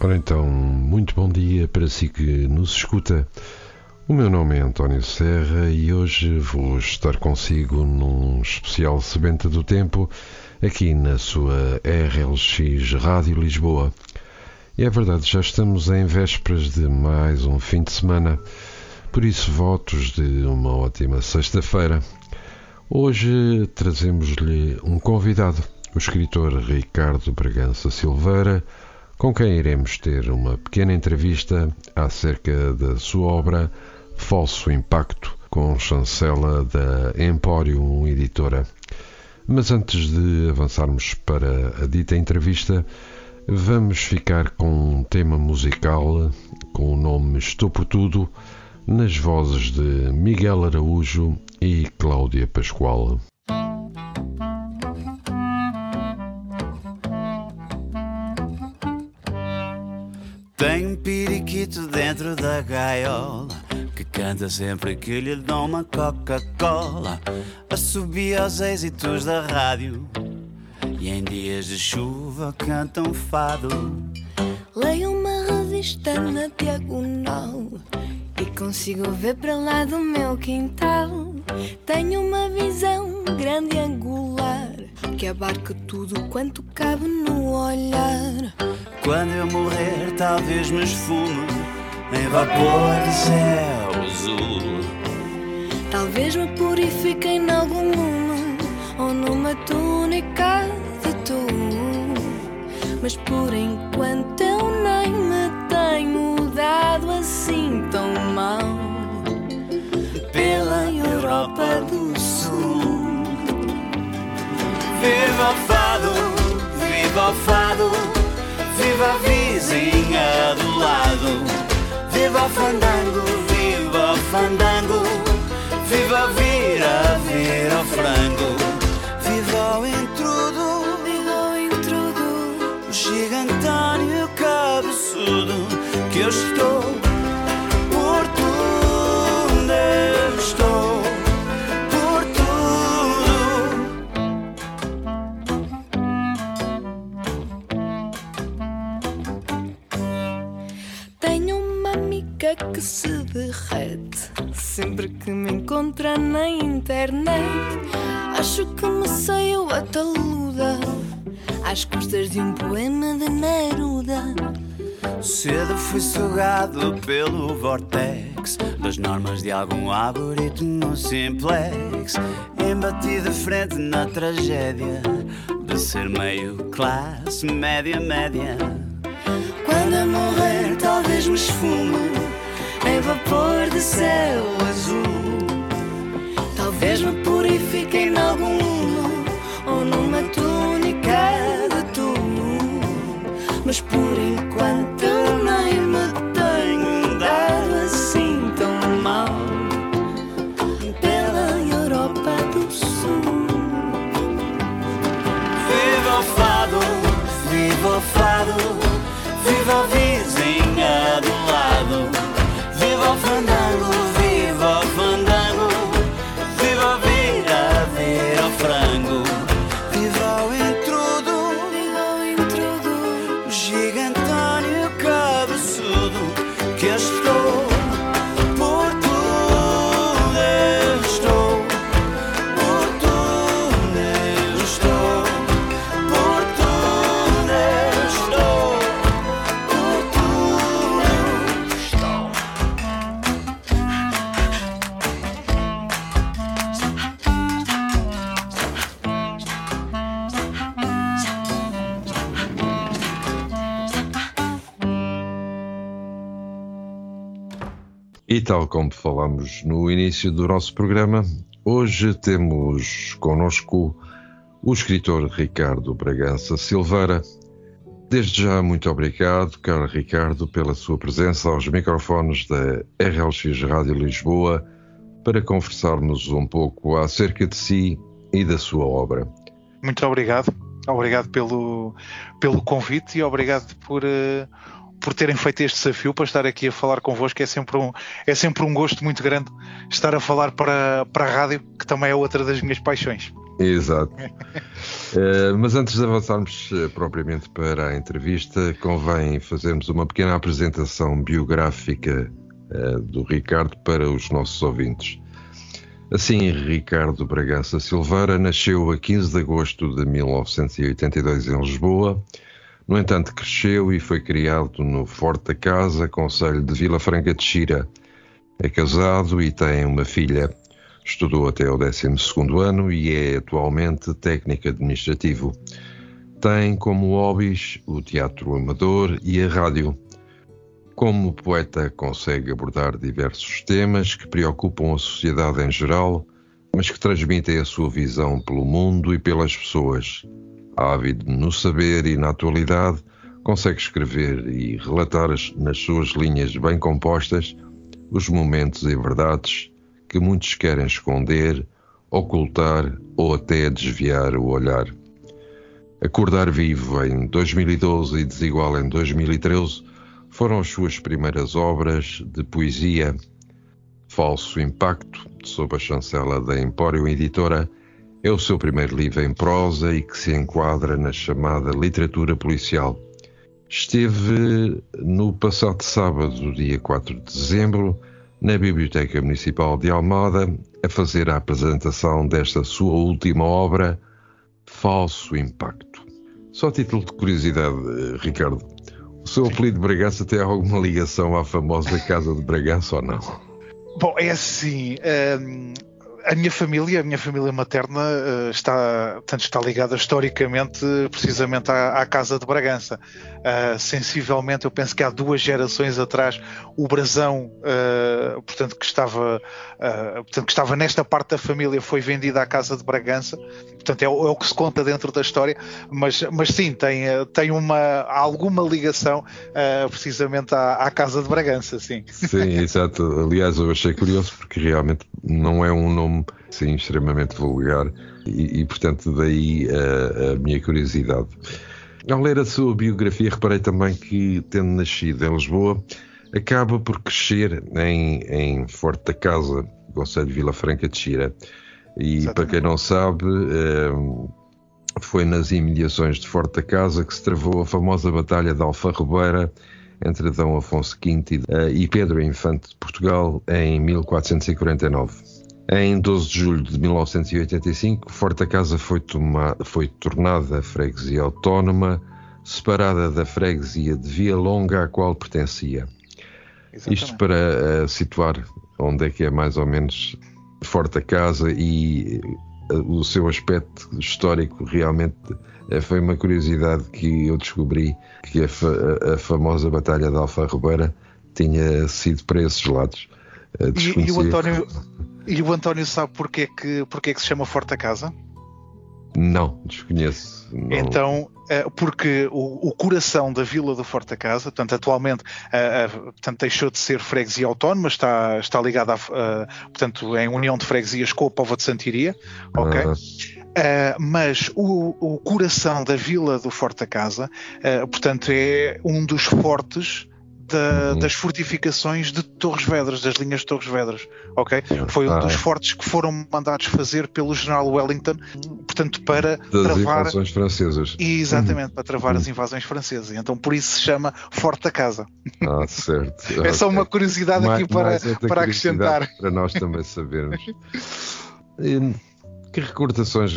Ora então, muito bom dia para si que nos escuta. O meu nome é António Serra e hoje vou estar consigo num especial Sebenta do Tempo aqui na sua RLX Rádio Lisboa. E é verdade, já estamos em vésperas de mais um fim de semana, por isso, votos de uma ótima sexta-feira. Hoje trazemos-lhe um convidado, o escritor Ricardo Bragança Silveira, com quem iremos ter uma pequena entrevista acerca da sua obra Falso Impacto, com chancela da Emporium Editora. Mas antes de avançarmos para a dita entrevista, vamos ficar com um tema musical com o nome Estou por Tudo, nas vozes de Miguel Araújo e Cláudia Pascoal. Tem um periquito dentro da gaiola que canta sempre que lhe dão uma Coca-Cola. Assobia aos êxitos da rádio e em dias de chuva canta um fado. Leio uma revista na diagonal e consigo ver para lá do meu quintal. Tenho uma visão grande angular que abarca tudo quanto cabe no olhar. Quando eu morrer, talvez me esfume em vapor de céu azul. Talvez me purifique em algum lume ou numa túnica de tu. Mas por enquanto eu nem me tenho dado assim tão mal pela Europa do Sul. Viva o fado, viva o fado, viva a vizinha do lado. Viva fandango, viva fandango, viva vira, vira o frango, viva o intrudo, viva o intrudo, o gigantão e o cabeçudo, que eu estou que se derrete sempre que me encontra na internet. Acho que me saiu a taluda às custas de um poema de Neruda. Cedo fui sugado pelo vortex das normas de algum algoritmo simplex. Embati de frente na tragédia de ser meio classe média média. Quando eu morrer, talvez me esfume em vapor de céu azul. Talvez me purifique em algum lume ou numa túnica de tu. Mas por como falámos no início do nosso programa, hoje temos connosco o escritor Ricardo Bragança Silveira. Desde já, muito obrigado, caro Ricardo, pela sua presença aos microfones da RLX Rádio Lisboa para conversarmos um pouco acerca de si e da sua obra. Muito obrigado. Obrigado pelo, pelo convite e obrigado por, uh, por terem feito este desafio para estar aqui a falar convosco. É sempre um, é sempre um gosto muito grande estar a falar para, para a rádio, que também é outra das minhas paixões. Exato. uh, mas antes de avançarmos uh, propriamente para a entrevista, convém fazermos uma pequena apresentação biográfica uh, do Ricardo para os nossos ouvintes. Assim, Ricardo Bragança Silveira nasceu a 15 de agosto de 1982 em Lisboa. No entanto, cresceu e foi criado no Forte da Casa, Conselho de Vila Franca de Xira. É casado e tem uma filha. Estudou até o 12 ano e é atualmente técnico administrativo. Tem como hobbies o teatro amador e a rádio. Como poeta, consegue abordar diversos temas que preocupam a sociedade em geral, mas que transmitem a sua visão pelo mundo e pelas pessoas. Ávido no saber e na atualidade, consegue escrever e relatar nas suas linhas bem compostas os momentos e verdades que muitos querem esconder, ocultar ou até desviar o olhar. Acordar Vivo em 2012 e Desigual em 2013 foram as suas primeiras obras de poesia. Falso Impacto, sob a chancela da Empório Editora, é o seu primeiro livro em prosa e que se enquadra na chamada literatura policial. Esteve no passado sábado, dia 4 de dezembro, na Biblioteca Municipal de Almada, a fazer a apresentação desta sua última obra, Falso Impacto. Só a título de curiosidade, Ricardo, o seu apelido Bragança tem alguma ligação à famosa Casa de Bragança ou não? Bom, é assim. Um, a minha família, a minha família materna uh, está, tanto está ligada historicamente precisamente à, à Casa de Bragança. Uh, sensivelmente, eu penso que há duas gerações atrás, o brasão, uh, portanto, que estava, portanto, que estava nesta parte da família foi vendido à Casa de Bragança. Portanto, é o, é o que se conta dentro da história, mas, mas sim, tem, tem uma, alguma ligação precisamente à, à Casa de Bragança, sim. Sim, exato. Aliás, eu achei curioso porque realmente não é um nome sim, extremamente vulgar e, e portanto, daí a, a, minha curiosidade. Ao ler a sua biografia, reparei também que, tendo nascido em Lisboa, acaba por crescer em, em Forte da Casa, Conselho de Vila Franca de Xira. E Exatamente. para quem não sabe, eh, foi nas imediações de Forte da Casa que se travou a famosa Batalha de Alfarrobeira entre D. Afonso V e Pedro Infante de Portugal em 1449. Em 12 de julho de 1985, Forte Casa foi, foi tornada freguesia autónoma, separada da freguesia de Via Longa à qual pertencia. Exatamente. Isto para uh, situar onde é que é mais ou menos Forte Casa e uh, o seu aspecto histórico realmente uh, foi uma curiosidade que eu descobri que a, fa a famosa Batalha de Alfa Ribeira tinha sido para esses lados. E, e, o António, e o António sabe porque é que, porque é que se chama Forte a Casa? Não, desconheço. Não. Então, eh, porque o, o, coração da Vila do Forte a Casa, portanto, atualmente uh, uh, portanto, deixou de ser freguesia autónoma, está, está ligada a, portanto, em união de freguesias com a Pova de Santiria, ok? Uh, mas o, o, coração da Vila do Forte a Casa, portanto, é um dos fortes da, das fortificações de Torres Vedras, das linhas de Torres Vedras, ok? Foi um dos fortes que foram mandados fazer pelo general Wellington, portanto, para das travar... invasões francesas. Exatamente, para travar as invasões francesas. Então, por isso se chama Forte da Casa. Ah, certo. é só uma curiosidade mais, aqui para, para acrescentar. Para nós também sabermos. que recordações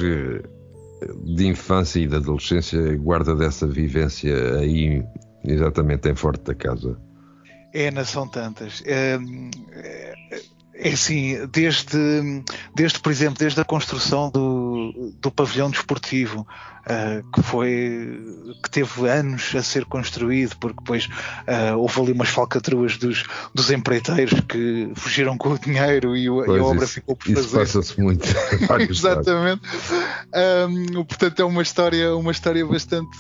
de infância e de adolescência guarda dessa vivência aí Exatamente, em Forte da Casa. É, não são tantas. É, é assim, desde, desde, por exemplo, desde a construção do, do pavilhão desportivo, uh, que foi que teve anos a ser construído, porque depois uh, houve ali umas falcatruas dos, dos empreiteiros que fugiram com o dinheiro e, pois, e a obra isso, ficou por isso fazer. Isso passa-se muito. Exatamente. Um, portanto, é uma história, uma história bastante,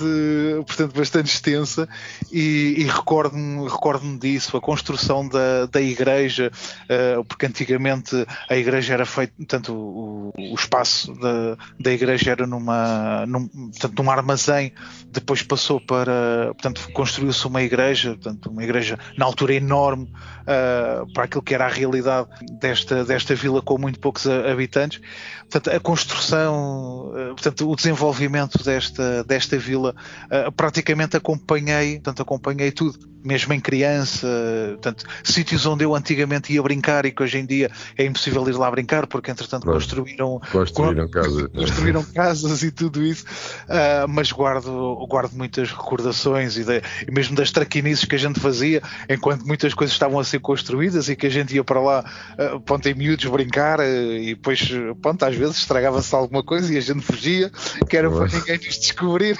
portanto, bastante extensa e, e recordo-me recordo disso, a construção da, da igreja, uh, porque antigamente a igreja era feita, portanto, o, o espaço da, da igreja era numa, num, portanto, num armazém, depois passou para, portanto, construiu-se uma igreja, portanto, uma igreja na altura enorme uh, para aquilo que era a realidade desta, desta vila com muito poucos habitantes. Portanto, a construção, uh, portanto, o desenvolvimento desta, desta vila, uh, praticamente acompanhei, portanto, acompanhei tudo mesmo em criança, portanto, sítios onde eu antigamente ia brincar e que hoje em dia é impossível ir lá brincar porque entretanto claro. construíram construíram casas construíram casas e tudo isso uh, mas guardo guardo muitas recordações e, de, e, mesmo das traquinices que a gente fazia enquanto muitas coisas estavam a ser construídas e que a gente ia para lá uh, ponto, em miúdos brincar uh, e depois ponto, às vezes estragava-se alguma coisa e a gente fugia que era para ninguém nos descobrir.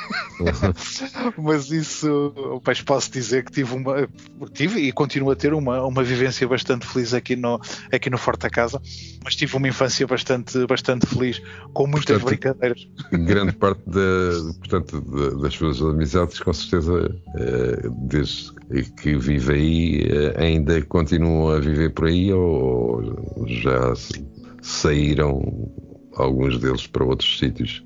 Mas isso pois posso dizer que tive tive uma tive e continuo a ter uma, uma vivência bastante feliz aqui no aqui no Forte Casa, mas tive uma infância bastante bastante feliz com muitas portanto, brincadeiras. Grande parte da, portanto, das suas amizades, com certeza, eh, desde que vive aí, eh, ainda continuam a viver por aí ou já saíram alguns deles para outros sítios?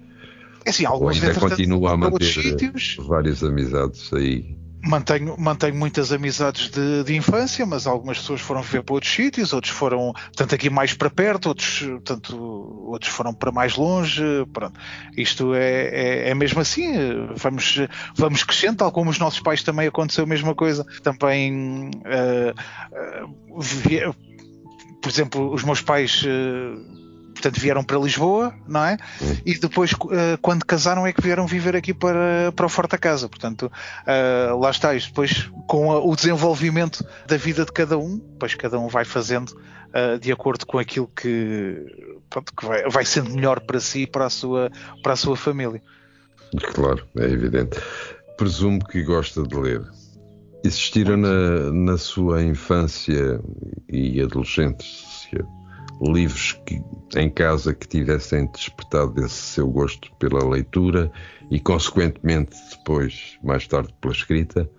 É assim, alguns ainda continua a manter várias amizades aí mantenho, mantenho muitas amizades de, de, infância, mas algumas pessoas foram viver para outros sítios, outros foram, tanto aqui mais para perto, outros, tanto, outros foram para mais longe. Pronto. Isto é, é, é, mesmo assim, vamos, vamos crescendo, tal como os nossos pais também aconteceu a mesma coisa. Também, uh, uh, por exemplo, os meus pais. Uh, portanto vieram para Lisboa, não é? E depois, uh, quando casaram, é que vieram viver aqui para, para o Forte Casa. Portanto, uh, lá está. Isto depois, com o desenvolvimento da vida de cada um, depois cada um vai fazendo uh, de acordo com aquilo que, pronto, que vai, vai sendo melhor para si e para a sua, para a sua família. Claro, é evidente. Presumo que gosta de ler. Existiram na, na sua infância e adolescência livros que, em casa que tivessem despertado esse seu gosto pela leitura e, consequentemente, depois, mais tarde, pela escrita?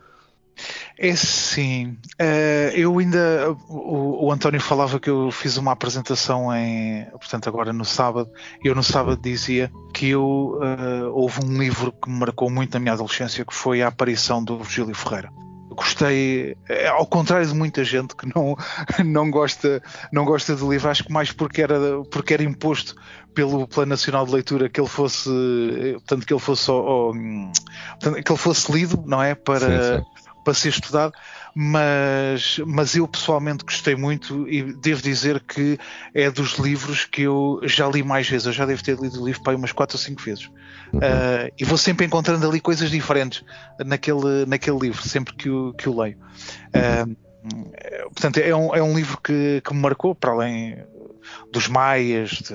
É sim. Uh, eu ainda. O, o, António falava que eu fiz uma apresentação em. Portanto, agora no sábado. Eu no sábado dizia que eu. Uh, houve um livro que me marcou muito na minha adolescência que foi a aparição do Virgílio Ferreira gostei, é, ao contrário de muita gente que não, não, gosta, não gosta do livro, acho que mais porque era, porque era imposto pelo Plano Nacional de Leitura que ele fosse, portanto, que ele fosse, oh, portanto, que ele fosse lido, não é? Para, sim, sim. Para ser estudado mas, mas eu pessoalmente gostei muito e devo dizer que é dos livros que eu já li mais vezes. Eu já devo ter lido o livro para umas 4 ou 5 vezes. Uhum. Uh, e vou sempre encontrando ali coisas diferentes naquele, naquele livro, sempre que o, que o leio. Uh, portanto, é um, é um livro que, que me marcou, para além dos Maias, de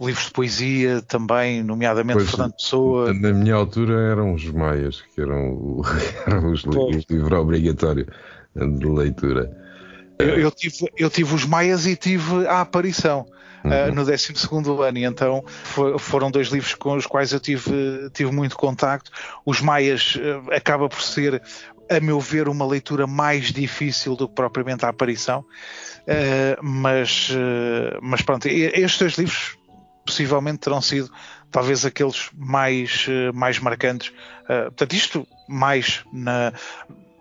livros de poesia também, nomeadamente pois, Fernando Pessoa. Na minha altura eram os Maias, que eram, eram os livros livro obrigatório de leitura. Eu, eu, tive, eu tive os Maias e tive a aparição. Uhum. Uh, no 12 ano, e então for, foram dois livros com os quais eu tive, tive muito contacto. Os Maias uh, acaba por ser, a meu ver, uma leitura mais difícil do que propriamente a aparição. Uh, mas, uh, mas pronto, estes dois livros possivelmente terão sido talvez aqueles mais, uh, mais marcantes. portanto, isto mais na,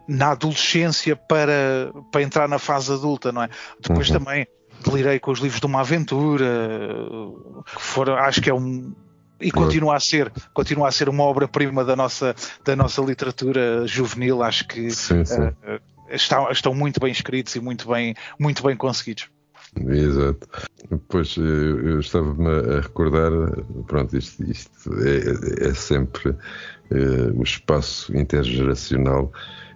na adolescência para, para entrar na fase adulta, não é? Depois uhum. também delirei com os livros de uma aventura, que foram, acho que é um e continua a ser continua a ser uma obra-prima da nossa da nossa literatura juvenil acho que sim, sim. Uh, estão, estão muito bem escritos e muito bem, muito bem conseguidos. Exato. Pois eu estava-me a recordar, pronto, isto, isto é, é, sempre é, o espaço intergeracional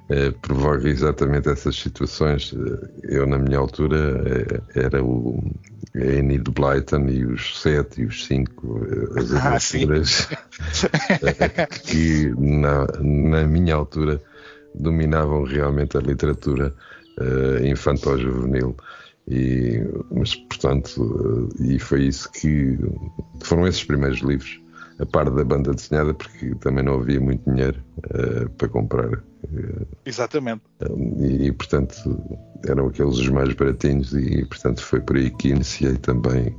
é, provoca exatamente essas situações. Eu, na minha altura, é, era o Enid Blyton e os sete e os cinco, as ah, aventuras que na, na minha altura dominavam realmente a literatura uh, infantil-juvenil E, mas, portanto, e foi isso que. Foram esses primeiros livros, a par da banda desenhada, porque também não havia muito dinheiro uh, para comprar. Uh, Exatamente. e, portanto, eram aqueles os mais baratinhos, e, portanto, foi por aí que iniciei também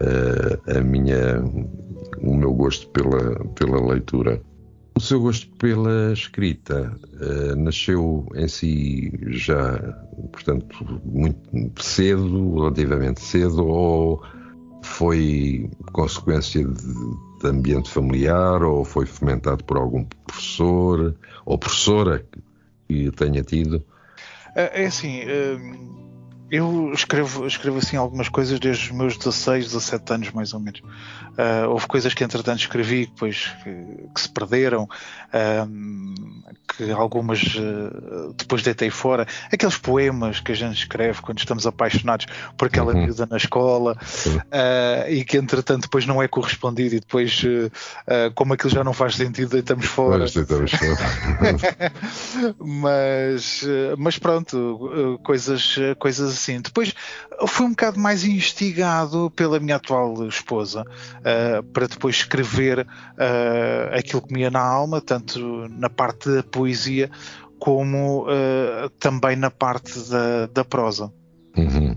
uh, a minha, o meu gosto pela, pela leitura. O seu gosto pela escrita uh, nasceu em si já, portanto, muito cedo, relativamente cedo, ou foi consequência de, de ambiente familiar, ou foi fomentado por algum professor ou professora que tenha tido? É, é assim, eu escrevo, escrevo assim algumas coisas desde os meus 16, 17 anos, mais ou menos. Uh, houve coisas que entretanto escrevi depois que, que se perderam, que algumas uh, depois deitei fora. Aqueles poemas que a gente escreve quando estamos apaixonados por aquela uhum. miúda na escola uh, e que entretanto depois não é correspondido e depois, como aquilo já não faz sentido, deitamos fora. Mas, deitamos fora. mas, mas pronto, coisas, coisas assim. Depois fui um bocado mais instigado pela minha atual esposa uh, para depois escrever uh, aquilo que me ia na alma, tanto na parte da poesia como uh, também na parte da, da prosa. Uhum.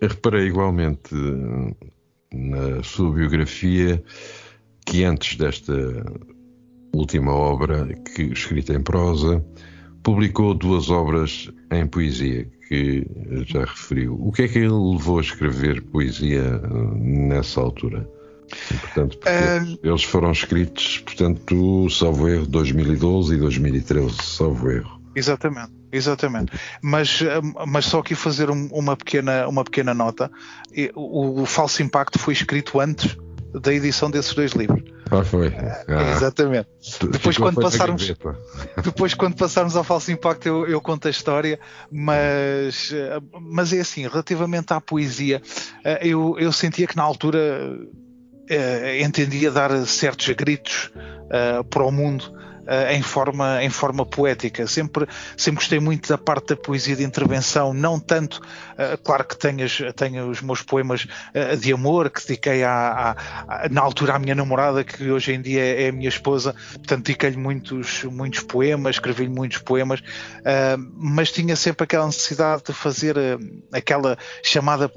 Eu reparei igualmente na sua biografia que antes desta última obra que escrita em prosa publicou duas obras em poesia que já referiu. O que é que ele levou a escrever poesia eh, nessa altura? E, portanto, um... eles foram escritos, portanto, salvo erro, 2012 e 2013, salvo erro. Exatamente, exatamente. Mas, eh, mas só aqui fazer uma, pequena, uma pequena nota. O, o Falso Impacto foi escrito antes da edição desses dois livros. Ah, foi. Ah, exatamente. Depois quando, passarmos, depois, quando passarmos ao falso impacto, eu, eu, conto a história, mas, mas é assim, relativamente à poesia, eh, eu, eu sentia que na altura uh, entendia dar certos gritos para o mundo uh, em, forma, em forma poética. Sempre, sempre gostei muito da parte da poesia de intervenção, não tanto, claro que tenho, tenho os meus poemas uh, de amor que dediquei à, à, na altura à minha namorada, que hoje em dia é a minha esposa, portanto dediquei-lhe muitos, muitos poemas, escrevi-lhe muitos poemas, mas tinha sempre aquela necessidade de fazer aquela chamada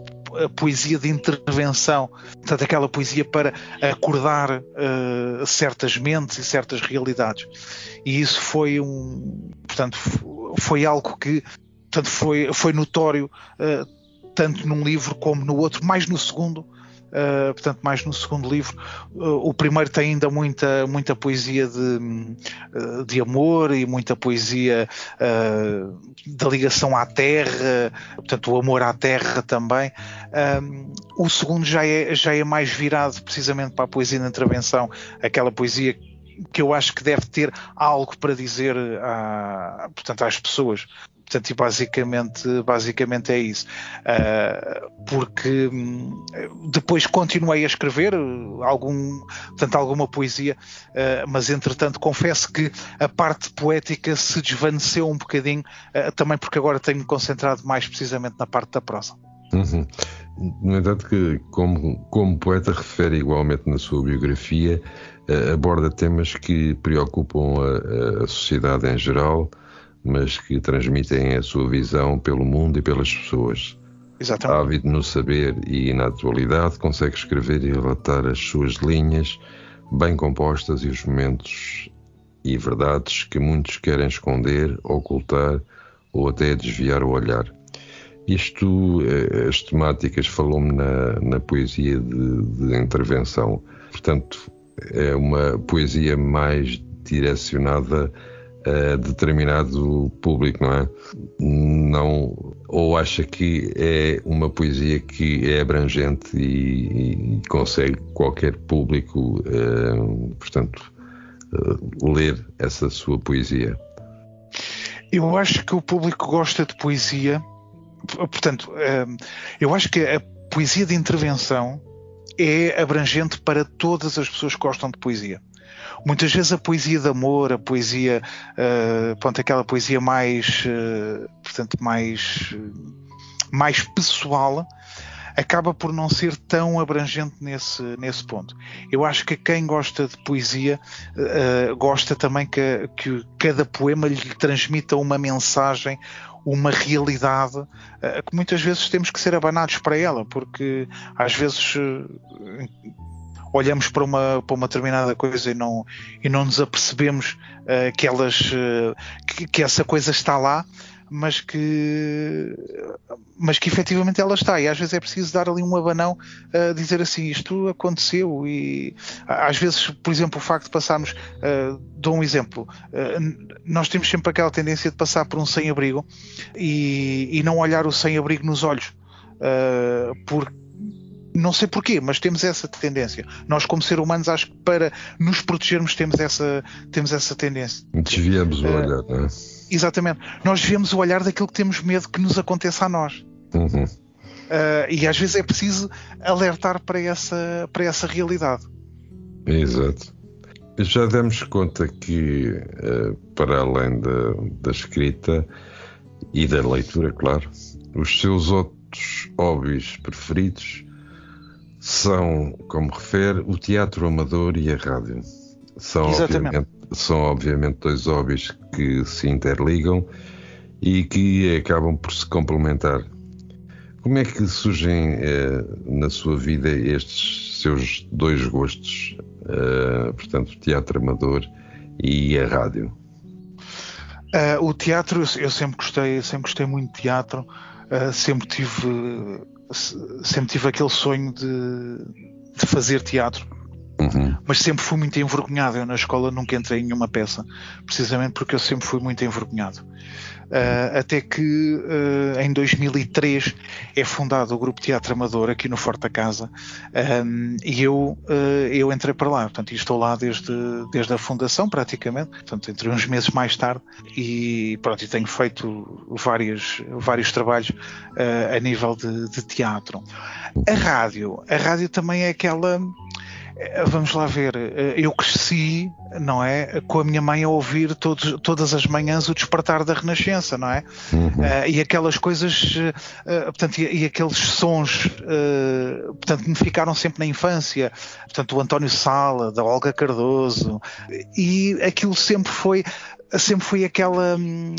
poesia de intervenção, portanto aquela poesia para acordar certas mentes e certas realidades. E isso foi um, portanto, foi algo que portanto, foi, foi notório uh, tanto num livro como no outro, mais no segundo. Uh, portanto, mais no segundo livro. Uh, o primeiro tem ainda muita, muita poesia de, de amor e muita poesia da ligação à terra, portanto, o amor à terra também. o segundo já é, já é mais virado precisamente para a poesia de intervenção, aquela poesia que eu acho que deve ter algo para dizer a, portanto, às pessoas. Portanto, e basicamente, basicamente é isso. Uh, porque hum, depois continuei a escrever algum, portanto, alguma poesia, uh, mas entretanto confesso que a parte poética se desvaneceu um bocadinho, uh, também porque agora tenho-me concentrado mais precisamente na parte da prosa. Uhum. No entanto, que como, como poeta refere igualmente na sua biografia, uh, aborda temas que preocupam a, a, sociedade em geral, mas que transmitem a sua visão pelo mundo e pelas pessoas. Exatamente. Ávido no saber e na atualidade, consegue escrever e relatar as suas linhas bem compostas e os momentos e verdades que muitos querem esconder, ocultar ou até desviar o olhar. Isto, eh, as temáticas, falou-me na, na poesia de, de, intervenção. Portanto, é uma poesia mais direcionada a determinado público, não é? Não, ou acha que é uma poesia que é abrangente e, e consegue qualquer público, uh, portanto, uh, ler essa sua poesia? Eu acho que o público gosta de poesia portanto, hum, eu acho que a poesia de intervenção é abrangente para todas as pessoas que gostam de poesia. Muitas vezes a poesia de amor, a poesia, uh, pronto, aquela poesia mais, uh, portanto, mais mais pessoal, acaba por não ser tão abrangente nesse, nesse ponto. Eu acho que quem gosta de poesia uh, gosta também que, que cada poema lhe transmita uma mensagem, uma realidade uh, que muitas vezes temos que ser abanados para ela, porque às vezes uh, olhamos para uma, para uma determinada coisa e não, e não nos apercebemos uh, que, elas, que, que essa coisa está lá mas que mas que efetivamente ela está. E às vezes é preciso dar ali um abanão a dizer assim isto aconteceu. E às vezes por exemplo o facto de passarmos uh, dou um exemplo uh, nós temos sempre aquela tendência de passar por um sem-abrigo e, e, não olhar o sem-abrigo nos olhos uh, porque não sei porquê, mas temos essa tendência. Nós, como seres humanos, acho que para nos protegermos temos essa, temos essa tendência. Desviamos o olhar, não é? Exatamente. Nós devemos o olhar daquilo que temos medo que nos aconteça a nós. Uhum. Uh, e às vezes é preciso alertar para essa, para essa realidade. Exato. Já demos conta que, uh, para além da, da escrita e da leitura, claro, os seus outros hobbies preferidos são, como refere, o teatro amador e a rádio. São, Exatamente. obviamente, são obviamente dois hobbies que se interligam e que acabam por se complementar. Como é que surgem eh, na sua vida estes seus dois gostos, eh, portanto, o teatro amador e a rádio? Uh, o teatro, eu sempre gostei, sempre gostei muito de teatro, uh, sempre tive, sempre tive aquele sonho de, de fazer teatro. Uhum. Mas sempre fui muito envergonhado. Eu na escola nunca entrei em nenhuma peça, precisamente porque eu sempre fui muito envergonhado. Uh, até que uh, em 2003 é fundado o Grupo Teatro Amador aqui no Forte da Casa um, e eu, uh, eu entrei para lá. Portanto, estou lá desde, desde a fundação, praticamente. Portanto, entrei uns meses mais tarde e pronto, e tenho feito vários, vários trabalhos a nível de, de teatro. A rádio, a rádio também é aquela vamos lá ver, eh, eu cresci, não é, com a minha mãe a ouvir todos, todas as manhãs o despertar da Renascença, não é? Uhum. Uh, e aquelas coisas, uh, portanto, e, e, aqueles sons, uh, portanto, me ficaram sempre na infância, portanto, o António Sala, da Olga Cardoso, e aquilo sempre foi, sempre foi aquela hum,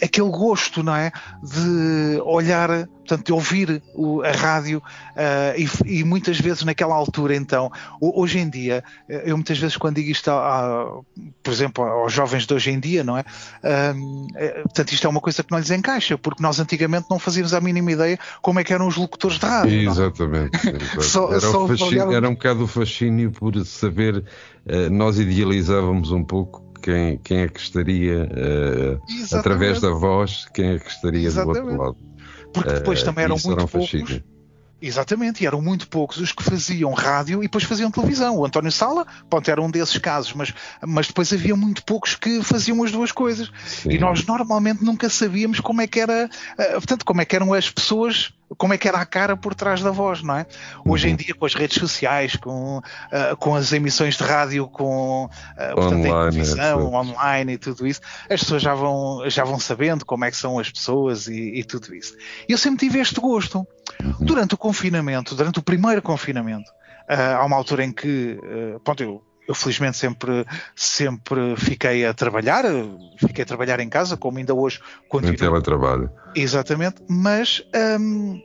aquele gosto, não é? De olhar, portanto, de ouvir o, a rádio uh, e, e, muitas vezes naquela altura, então, hoje em dia, eh, eu muitas vezes quando digo isto, a, por exemplo, aos jovens de hoje em dia, não é? Uh, portanto, isto é uma coisa que não lhes encaixa, porque nós antigamente não fazíamos a mínima ideia como é que eram os locutores de rádio. Exatamente. só, era, só fascínio, era um bocado o fascínio por saber, uh, nós idealizávamos um pouco quem, quem é que estaria, uh, através da voz, quem é que estaria Exatamente. do outro lado. Porque depois uh, também eram muito era um poucos. Exatamente, e eram muito poucos os que faziam rádio e depois faziam televisão. O António Sala, pronto, era um desses casos, mas, mas depois havia muito poucos que faziam as duas coisas. Sim. E nós normalmente nunca sabíamos como é que era, uh, portanto, como é que eram as pessoas como é que era a cara por trás da voz, não é? Hoje em uhum. dia, com as redes sociais, com, uh, com as emissões de rádio, com uh, portanto, online, a televisão, online e tudo isso, as pessoas já vão, já vão sabendo como é que são as pessoas e, e tudo isso. E eu sempre tive este gosto. Uhum. Durante o confinamento, durante o primeiro confinamento, uh, há uma altura em que, uh, pronto, eu eu felizmente sempre, sempre fiquei a trabalhar, fiquei a trabalhar em casa, como ainda hoje continuo. Em teletrabalho. Exatamente, mas hum,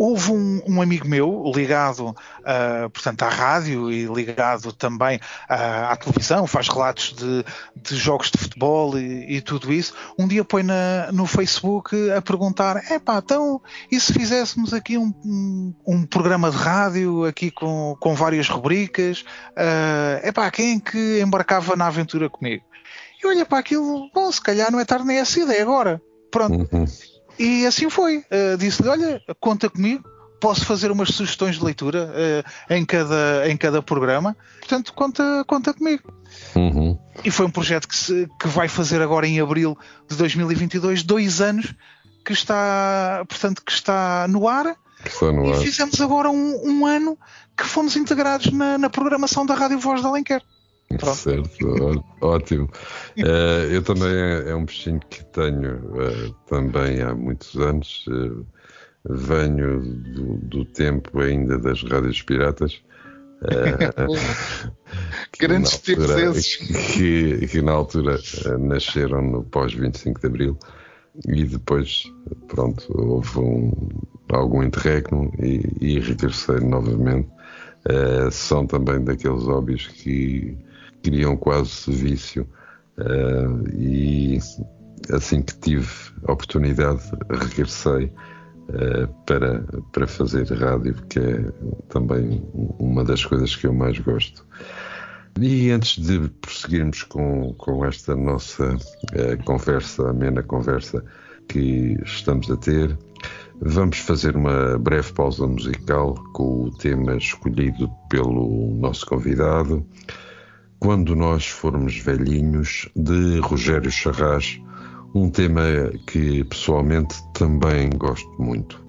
houve um, um, amigo meu ligado, uh, portanto, à rádio e ligado também uh, à televisão, faz relatos de, de jogos de futebol e, e, tudo isso. Um dia põe na, no Facebook a perguntar: epá, então, e se fizéssemos aqui um, um, um programa de rádio aqui com, com várias rubricas? Uh, epá, quem é que embarcava na aventura comigo? E olha para aquilo, bom, se calhar não é tarde nem essa ideia agora. Pronto. Uhum. E assim foi. Uh, Disse-lhe: Olha, conta comigo, posso fazer umas sugestões de leitura uh, em, cada, em cada programa, portanto, conta, conta comigo. Uhum. E foi um projeto que, se, que vai fazer agora em abril de 2022, dois anos que está, portanto, que está no ar. Está no e ar. fizemos agora um, um, ano que fomos integrados na, na programação da Rádio Voz de Alenquer. Pronto. Certo, ótimo. Uh, eu também é, é, um bichinho que tenho uh, também há muitos anos. Uh, venho do, do, tempo ainda das rádios piratas. Grandes tipos esses. Que, que na altura nasceram no pós-25 de Abril e depois, pronto, houve um, algum interregno e, e regressei novamente. São também daqueles hobbies que criam quase vício uh, e assim que tive a oportunidade regressei uh, para, para fazer rádio, que é também uma das coisas que eu mais gosto. E antes de prosseguirmos com, com esta nossa uh, conversa, amena conversa que estamos a ter, vamos fazer uma breve pausa musical com o tema escolhido pelo nosso convidado, Quando Nós Formos Velhinhos, de Rogério Charras, um tema que pessoalmente também gosto muito.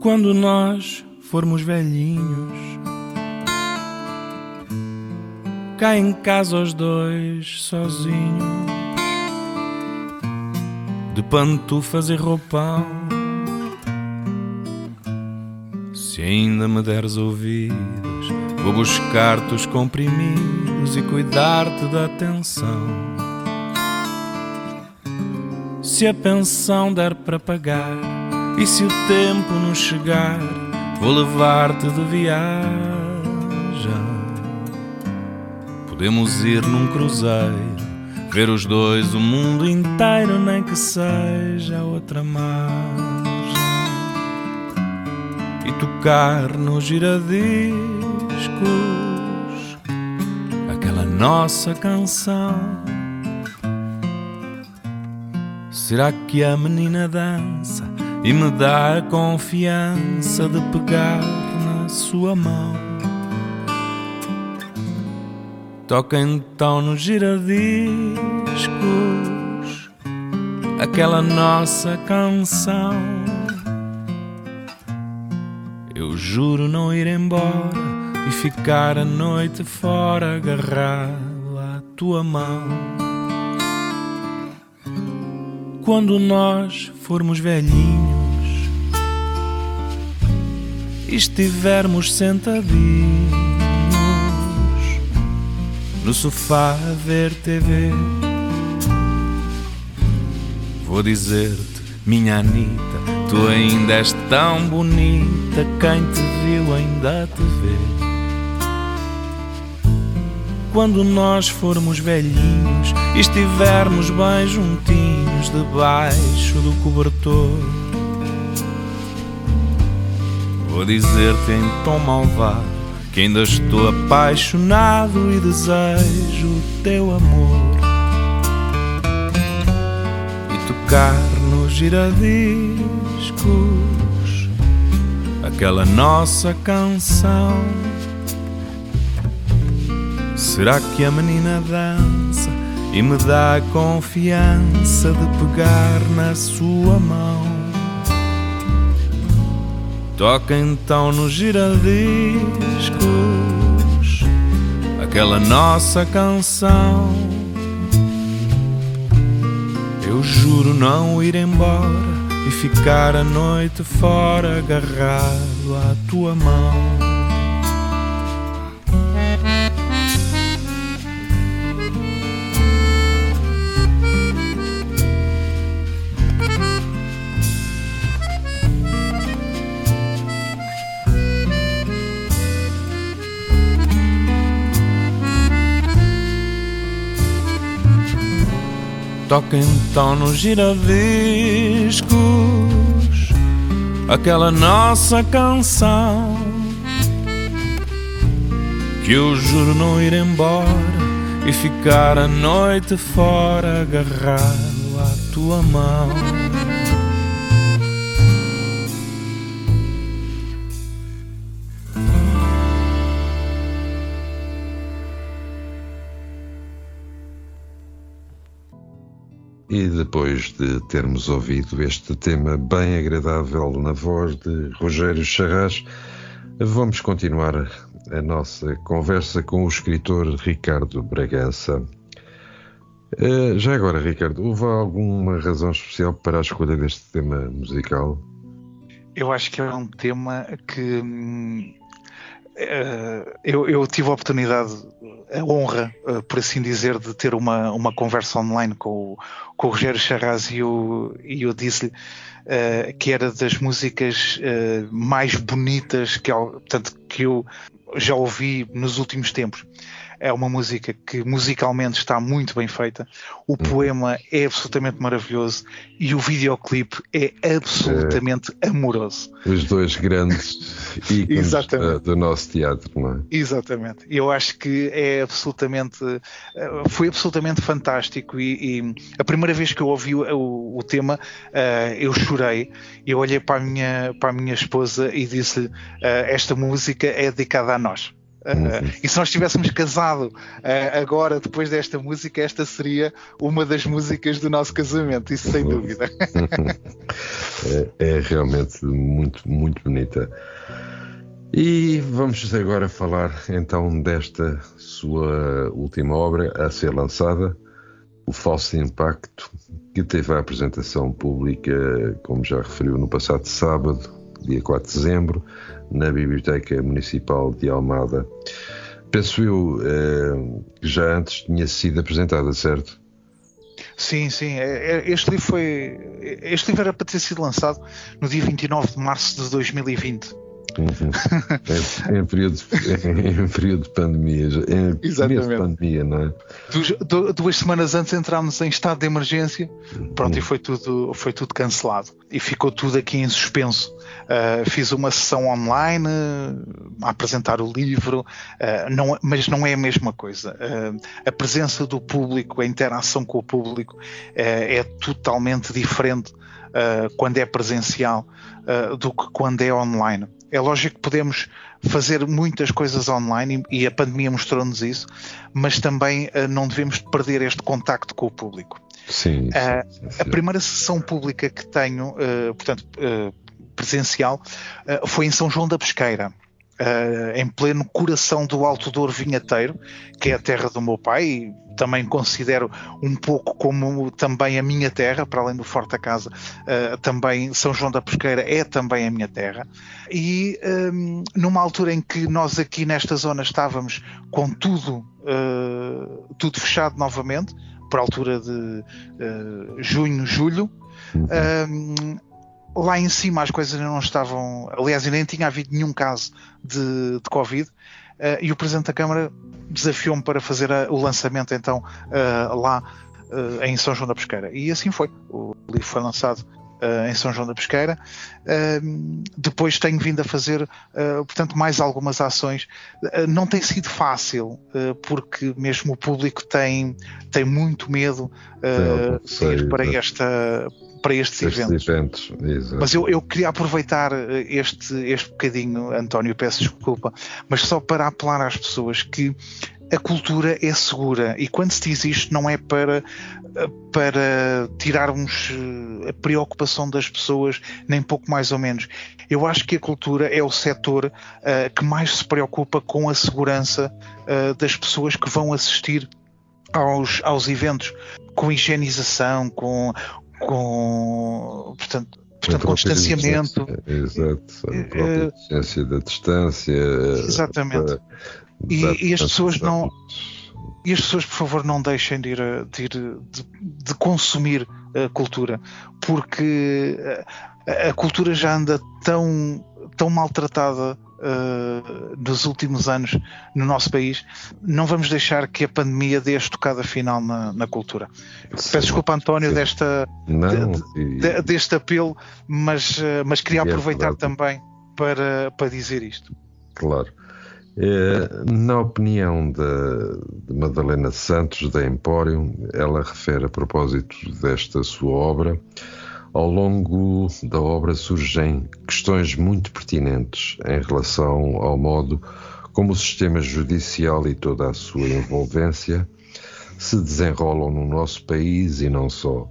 Quando nós formos velhinhos, cá em casa os dois sozinhos, de pantufas e roupão. Se ainda me deres ouvidos, vou buscar-te os comprimidos e cuidar-te da atenção. Se a pensão der para pagar e se o tempo não chegar, vou levar-te de viagem. Podemos ir num cruzeiro, ver os dois o mundo inteiro, nem que seja outra margem. E tocar nos giradiscos aquela nossa canção. Será que a menina dança? e me dá a confiança de pegar na sua mão. Toca então nos giradiscos aquela nossa canção. Eu juro não ir embora e ficar a noite fora agarrado à tua mão quando nós formos velhinhos e estivermos sentadinhos no sofá a ver TV. Vou dizer-te, minha Anitta, tu ainda és tão bonita, quem te viu ainda te vê. Quando nós formos velhinhos e estivermos bem juntinhos debaixo do cobertor, vou dizer-te em tom malvado que ainda estou apaixonado e desejo o teu amor e tocar nos giradiscos aquela nossa canção Será que a menina dança e me dá a confiança de pegar na sua mão? Toca então nos giradiscos aquela nossa canção. Eu juro não ir embora e ficar a noite fora agarrado à tua mão. Toca então nos giradiscos aquela nossa canção que eu juro não ir embora e ficar a noite fora agarrado à tua mão. E depois de termos ouvido este tema bem agradável na voz de Rogério Charras, vamos continuar a nossa conversa com o escritor Ricardo Bragança. Uh, já agora, Ricardo, houve alguma razão especial para a escolha deste tema musical? Eu acho que é um tema que hum, eu, eu, tive a oportunidade, a honra, uh, por assim dizer, de ter uma, uma conversa online com o, com o Rogério Charraz e eu, eu disse-lhe uh, que era das músicas mais bonitas que, portanto, que eu já ouvi nos últimos tempos. É uma música que musicalmente está muito bem feita, o uhum. poema é absolutamente maravilhoso e o videoclipe é absolutamente é. amoroso. Os dois grandes ícones uh, do nosso teatro, não é? Exatamente. Eu acho que é absolutamente, uh, foi absolutamente fantástico e, e, a primeira vez que eu ouvi o, o, o tema uh, eu chorei. Eu olhei para a minha, para a minha esposa e disse-lhe: Esta música é dedicada a nós. Uh, e se nós tivéssemos casado uh, agora, depois desta música, esta seria uma das músicas do nosso casamento, isso sem dúvida. é, é, realmente muito, muito bonita. E vamos agora falar então desta sua última obra a ser lançada, O Falso Impacto, que teve a apresentação pública, como já referiu, no passado sábado, dia 4 de dezembro, na Biblioteca Municipal de Almada. Penso eu eh, que já antes tinha sido apresentada, certo? Sim, sim. É, é, este livro foi. Este livro era para ter sido lançado no dia 29 de março de 2020. Uhum. em, período, em, período de pandemia, em Exatamente. de pandemia, não é? Du, duas semanas antes entrámos em estado de emergência, pronto, uhum. e foi tudo, foi tudo cancelado. E ficou tudo aqui em suspenso. Uh, fiz uma sessão online uh, a apresentar o livro, uh, não, mas não é a mesma coisa. a presença do público, a interação com o público é totalmente diferente quando é presencial do que quando é online. É lógico que podemos fazer muitas coisas online e a pandemia mostrou-nos isso, mas também não devemos perder este contacto com o público. Sim, sim, sim, sim. A primeira sessão pública que tenho, portanto, presencial uh, foi em São João da Pesqueira. Uh, em pleno coração do Alto Douro Vinhateiro, que é a terra do meu pai, e também considero um pouco como também a minha terra, para além do Forte da Casa, uh, também São João da Pesqueira é também a minha terra. E um, numa altura em que nós aqui nesta zona estávamos com tudo, uh, tudo fechado novamente, por altura de junho, julho, uhum lá em cima as coisas não estavam. Aliás, nem tinha havido nenhum caso de, de Covid. Uh, e o Presidente da Câmara desafiou-me para fazer a, o lançamento então uh, lá uh, em São João da Pesqueira. E assim foi. O livro foi lançado em São João da Pesqueira. depois tenho vindo a fazer, portanto, mais algumas ações. não tem sido fácil, porque mesmo o público tem, tem muito medo de ir para esta para estes, estes eventos. eventos mas eu, eu, queria aproveitar eh, este, este bocadinho, António, peço desculpa, mas só para apelar às pessoas que a cultura é segura e quando se diz isto não é para, eh, para tirarmos eh, a preocupação das pessoas, nem pouco mais ou menos. Eu acho que a cultura é o setor uh, que mais se preocupa com a segurança uh, das pessoas que vão assistir aos, aos eventos, com higienização, com, com portanto, portanto com distanciamento. Exato, a própria distância da distância. Exatamente. e, e, as pessoas não. E as pessoas, por favor, não deixem de ir, de, ir, de, de consumir a cultura, porque a, a cultura já anda tão, tão maltratada uh, nos últimos anos no nosso país, não vamos deixar que a pandemia dê a estocada final na, na cultura. Sim, Peço desculpa, António, desta, não, de, de, deste apelo, mas, uh, mas queria é aproveitar é também para, para dizer isto. Claro. É, na opinião de, de, Madalena Santos, da Empório, ela refere a propósito desta sua obra ao longo da obra surgem questões muito pertinentes em relação ao modo como o sistema judicial e toda a sua envolvência se desenrolam no nosso país e não só.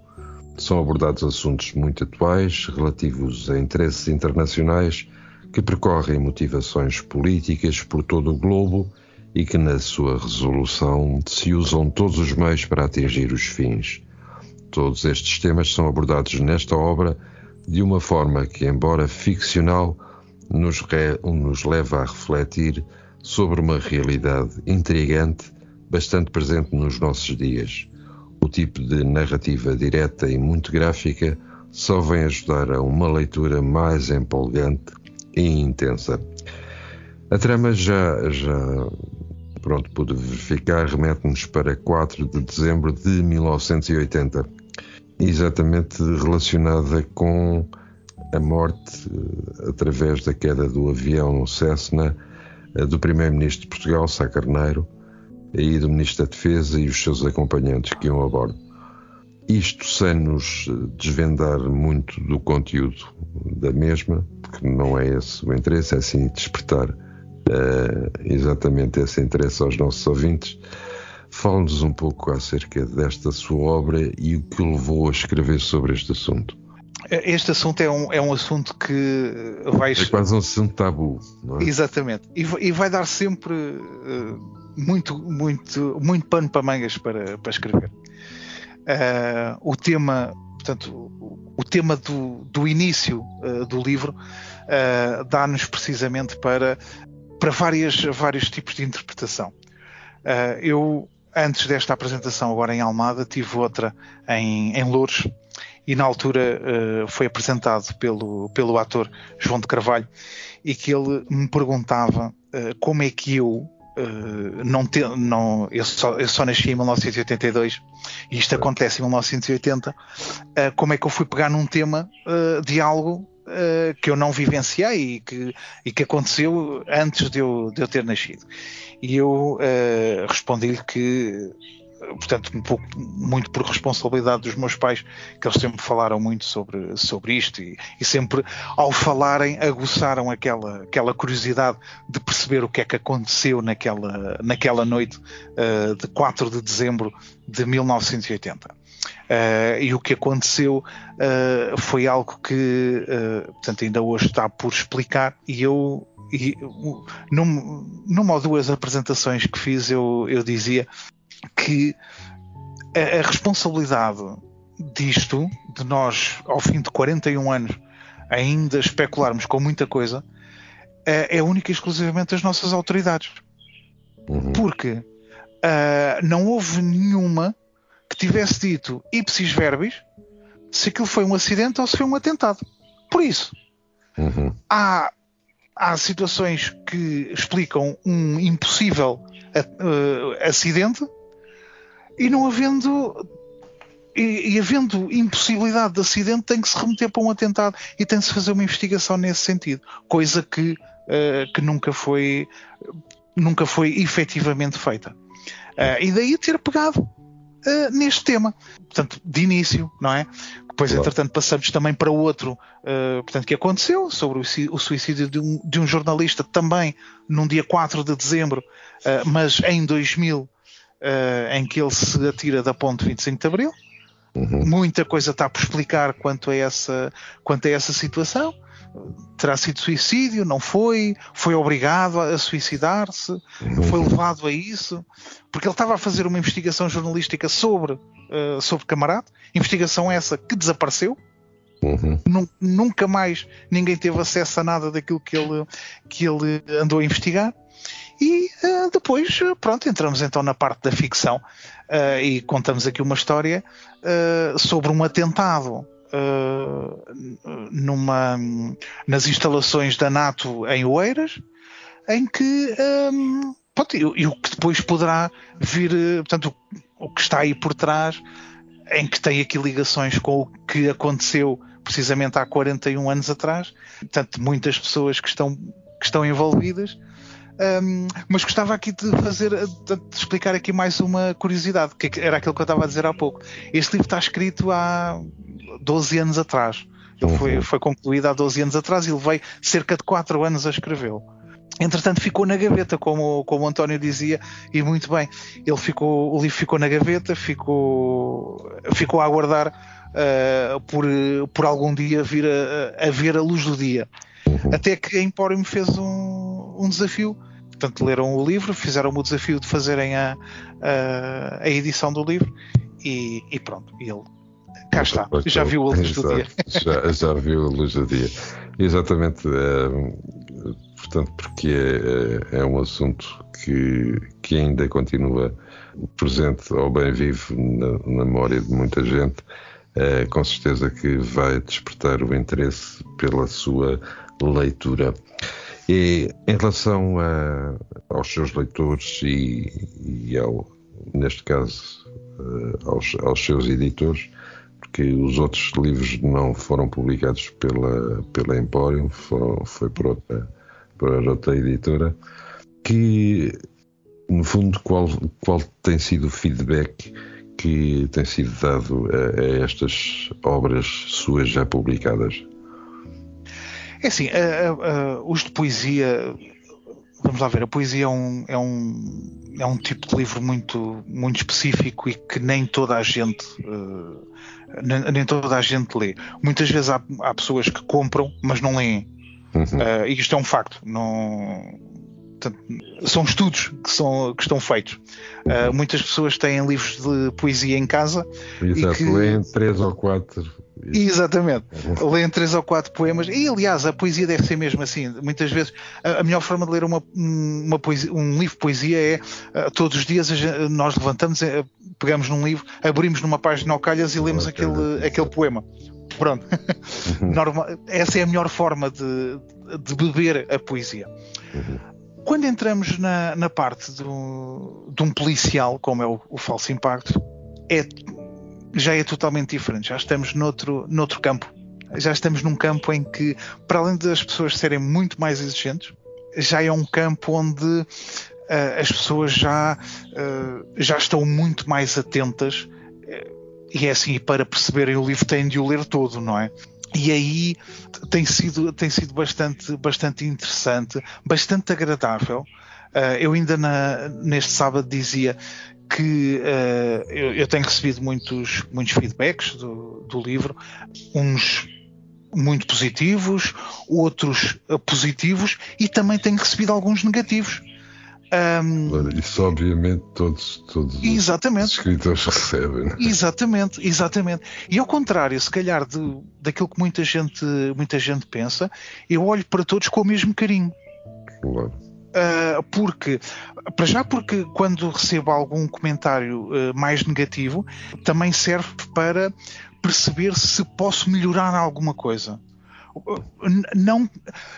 São abordados assuntos muito atuais, relativos a interesses internacionais que percorrem motivações políticas por todo o globo e que, na sua resolução, se usam todos os meios para atingir os fins. Todos estes temas são abordados nesta obra de uma forma que, embora ficcional, nos, re, nos leva a refletir sobre uma realidade intrigante bastante presente nos nossos dias. O tipo de narrativa direta e muito gráfica só vem ajudar a uma leitura mais empolgante e intensa. A trama já, já pronto, pude verificar, remete-nos para 4 de dezembro de 1980, exatamente relacionada com a morte eh, através da queda do avião Cessna eh, do primeiro-ministro de Portugal, Sá Carneiro, e do ministro da Defesa e os seus acompanhantes que iam a bordo. Isto sem nos eh, desvendar muito do conteúdo da mesma, porque não é esse o interesse, é sim despertar uh, exatamente esse interesse aos nossos ouvintes. Fale-nos um pouco acerca desta sua obra e o que o levou a escrever sobre este assunto. Este assunto é um, é um assunto que vai. É quase um assunto tabu, não é? Exatamente. E, e vai dar sempre uh, muito, muito, muito pano para mangas para, para escrever. Uh, o tema, portanto, o, o tema do, do início uh, do livro dá-nos precisamente para, para várias, vários tipos de interpretação. eu, antes desta apresentação, agora em Almada, tive outra em, em Louros e na altura uh, foi apresentado pelo, pelo ator João de Carvalho e que ele me perguntava uh, como é que eu uh, não, te, não eu, só, eu só nasci em 1982 e isto acontece em 1980 como é que eu fui pegar num tema de algo que eu não vivenciei e que, e que aconteceu antes de eu, de eu ter nascido e eu respondi-lhe que portanto, um pouco, muito por responsabilidade dos meus pais, que eles sempre falaram muito sobre, sobre isto e, e, sempre, ao falarem, aguçaram aquela, aquela curiosidade de perceber o que é que aconteceu naquela, naquela noite uh, de 4 de dezembro de 1980. Uh, e o que aconteceu uh, foi algo que, portanto, ainda hoje está por explicar, e eu e num, numa ou duas apresentações que fiz eu, eu dizia que a, a responsabilidade disto, de nós, ao fim de 41 anos, ainda especularmos com muita coisa, é, é única e exclusivamente das nossas autoridades. Uhum. Porque uh, não houve nenhuma que tivesse dito ipsis verbis se aquilo foi um acidente ou se foi um atentado. Por isso, uhum. há, há situações que explicam um impossível uh, acidente e não havendo e, e, havendo impossibilidade de acidente, tem que se remeter para um atentado e tem que se fazer uma investigação nesse sentido, coisa que, uh, que nunca foi nunca foi efetivamente feita. Uh, e daí ter pegado uh, neste tema, portanto, de início, não é? Depois, claro. entretanto, passamos também para outro, portanto, que aconteceu sobre o suicídio de um, de um, jornalista também num dia 4 de dezembro, mas em 2000 uh, em que ele se atira da ponte 25 de Abril. Uhum. Muita coisa está por explicar quanto a essa, quanto a essa situação. Terá sido suicídio? Não foi? Foi obrigado a suicidar-se? Foi levado a isso? Porque ele estava a fazer uma investigação jornalística sobre, uh, sobre Camarade, investigação essa que desapareceu. Uhum. Nunca mais ninguém teve acesso a nada daquilo que ele, que ele andou a investigar. E uh, depois, pronto, entramos então na parte da ficção uh, e contamos aqui uma história sobre um atentado numa, nas instalações da NATO em Oeiras, em que um, pronto, e, e, o que depois poderá vir, portanto, o, o que está aí por trás, em que tem aqui ligações com o que aconteceu precisamente há 41 anos atrás, portanto, muitas pessoas que estão, que estão envolvidas um, mas gostava aqui de fazer, de explicar aqui mais uma curiosidade, que era aquilo que eu estava a dizer há pouco. Este livro está escrito há 12 anos atrás. Ele foi, uhum. foi concluído há 12 anos atrás e levei cerca de 4 anos a escrevê-lo. Entretanto, ficou na gaveta, como, como o António dizia, e muito bem. Ele ficou, o livro ficou na gaveta, ficou, ficou a aguardar uh, por, por algum dia vir a, a, ver a luz do dia. Uhum. Até que a Emporium fez um, um desafio. Portanto, leram o livro, fizeram o desafio de fazerem a, a, a edição do livro e, e pronto, ele cá está, já viu a luz do dia. Já, já viu a luz do dia. Exatamente, é, portanto, porque é, é, um assunto que, que ainda continua presente ou bem vivo na, na memória de muita gente, é, com certeza que vai despertar o interesse pela sua leitura. E em relação a, aos seus leitores e, e ao, neste caso, eh, aos, aos seus editores, porque os outros livros não foram publicados pela, pela Emporium, foram, foi por outra, por outra editora, que no fundo qual, qual tem sido o feedback que tem sido dado a, a estas obras suas já publicadas? É assim, os de poesia, vamos lá ver, a poesia é um, é um, é um tipo de livro muito, muito específico e que nem toda a gente uh, nem, nem, toda a gente lê. Muitas vezes há, há pessoas que compram, mas não leem. Uhum. Uh, e isto é um facto. Não, portanto, são estudos que, são, que estão feitos. Uh, muitas pessoas têm livros de poesia em casa. Exato, e que... leem três ou quatro Exatamente. Leem três ou quatro poemas. E, aliás, a poesia deve ser mesmo assim. Muitas vezes, a, melhor forma de ler uma, uma poesia, um livro de poesia é uh, todos os dias nós levantamos, uh, pegamos num livro, abrimos numa página ao calhas e lemos okay. aquele, aquele poema. Pronto. Normal, essa é a melhor forma de, de beber a poesia. Uhum. Quando entramos na, na parte do, de um policial, como é o, o falso impacto, é já é totalmente diferente. Já estamos noutro, noutro campo. Já estamos num campo em que, para além das pessoas serem muito mais exigentes, já é um campo onde uh, as pessoas já, uh, já estão muito mais atentas. Uh, e é assim, para perceberem o livro têm de o ler todo, não é? E aí tem sido, tem sido bastante, bastante interessante, bastante agradável. Uh, eu ainda na, neste sábado dizia que uh, eu, eu, tenho recebido muitos, muitos feedbacks do, do livro, uns muito positivos, outros uh, positivos e também tenho recebido alguns negativos. Um, isso obviamente todos, todos exatamente. os escritores recebem. É? Exatamente, exatamente. E ao contrário, se calhar de, daquilo que muita gente, muita gente pensa, eu olho para todos com o mesmo carinho. Claro. Uh, porque, para já, porque quando recebo algum comentário uh, mais negativo, também serve para perceber se posso melhorar alguma coisa. Não,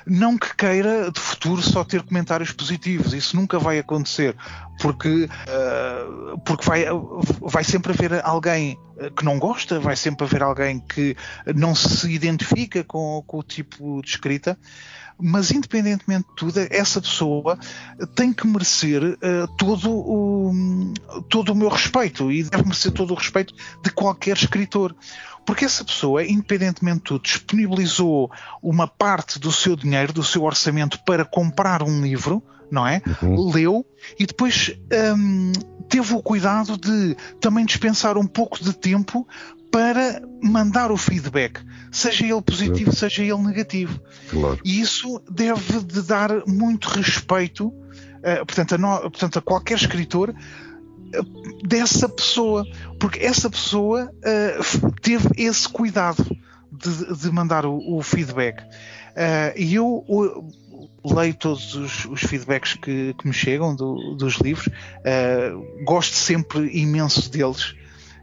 não que queira de futuro só ter comentários positivos, isso nunca vai acontecer, porque, uh, porque vai, vai sempre haver alguém que não gosta, vai sempre haver alguém que não se identifica com, com o tipo de escrita mas independentemente de tudo, essa pessoa tem que merecer uh, todo, o, todo o meu respeito e deve merecer todo o respeito de qualquer escritor. Porque essa pessoa, independentemente de tudo, disponibilizou uma parte do seu dinheiro, do seu orçamento para comprar um livro, não é? Uhum. Leu e depois um, teve o cuidado de também dispensar um pouco de tempo para mandar o feedback, seja ele positivo, seja ele negativo. Claro. E isso deve de dar muito respeito, uh, portanto, a no, portanto, a qualquer escritor uh, dessa pessoa, porque essa pessoa uh, teve esse cuidado de, de mandar o, o feedback. E eu leio todos os, os feedbacks que, que, me chegam do, dos livros, gosto sempre imenso deles.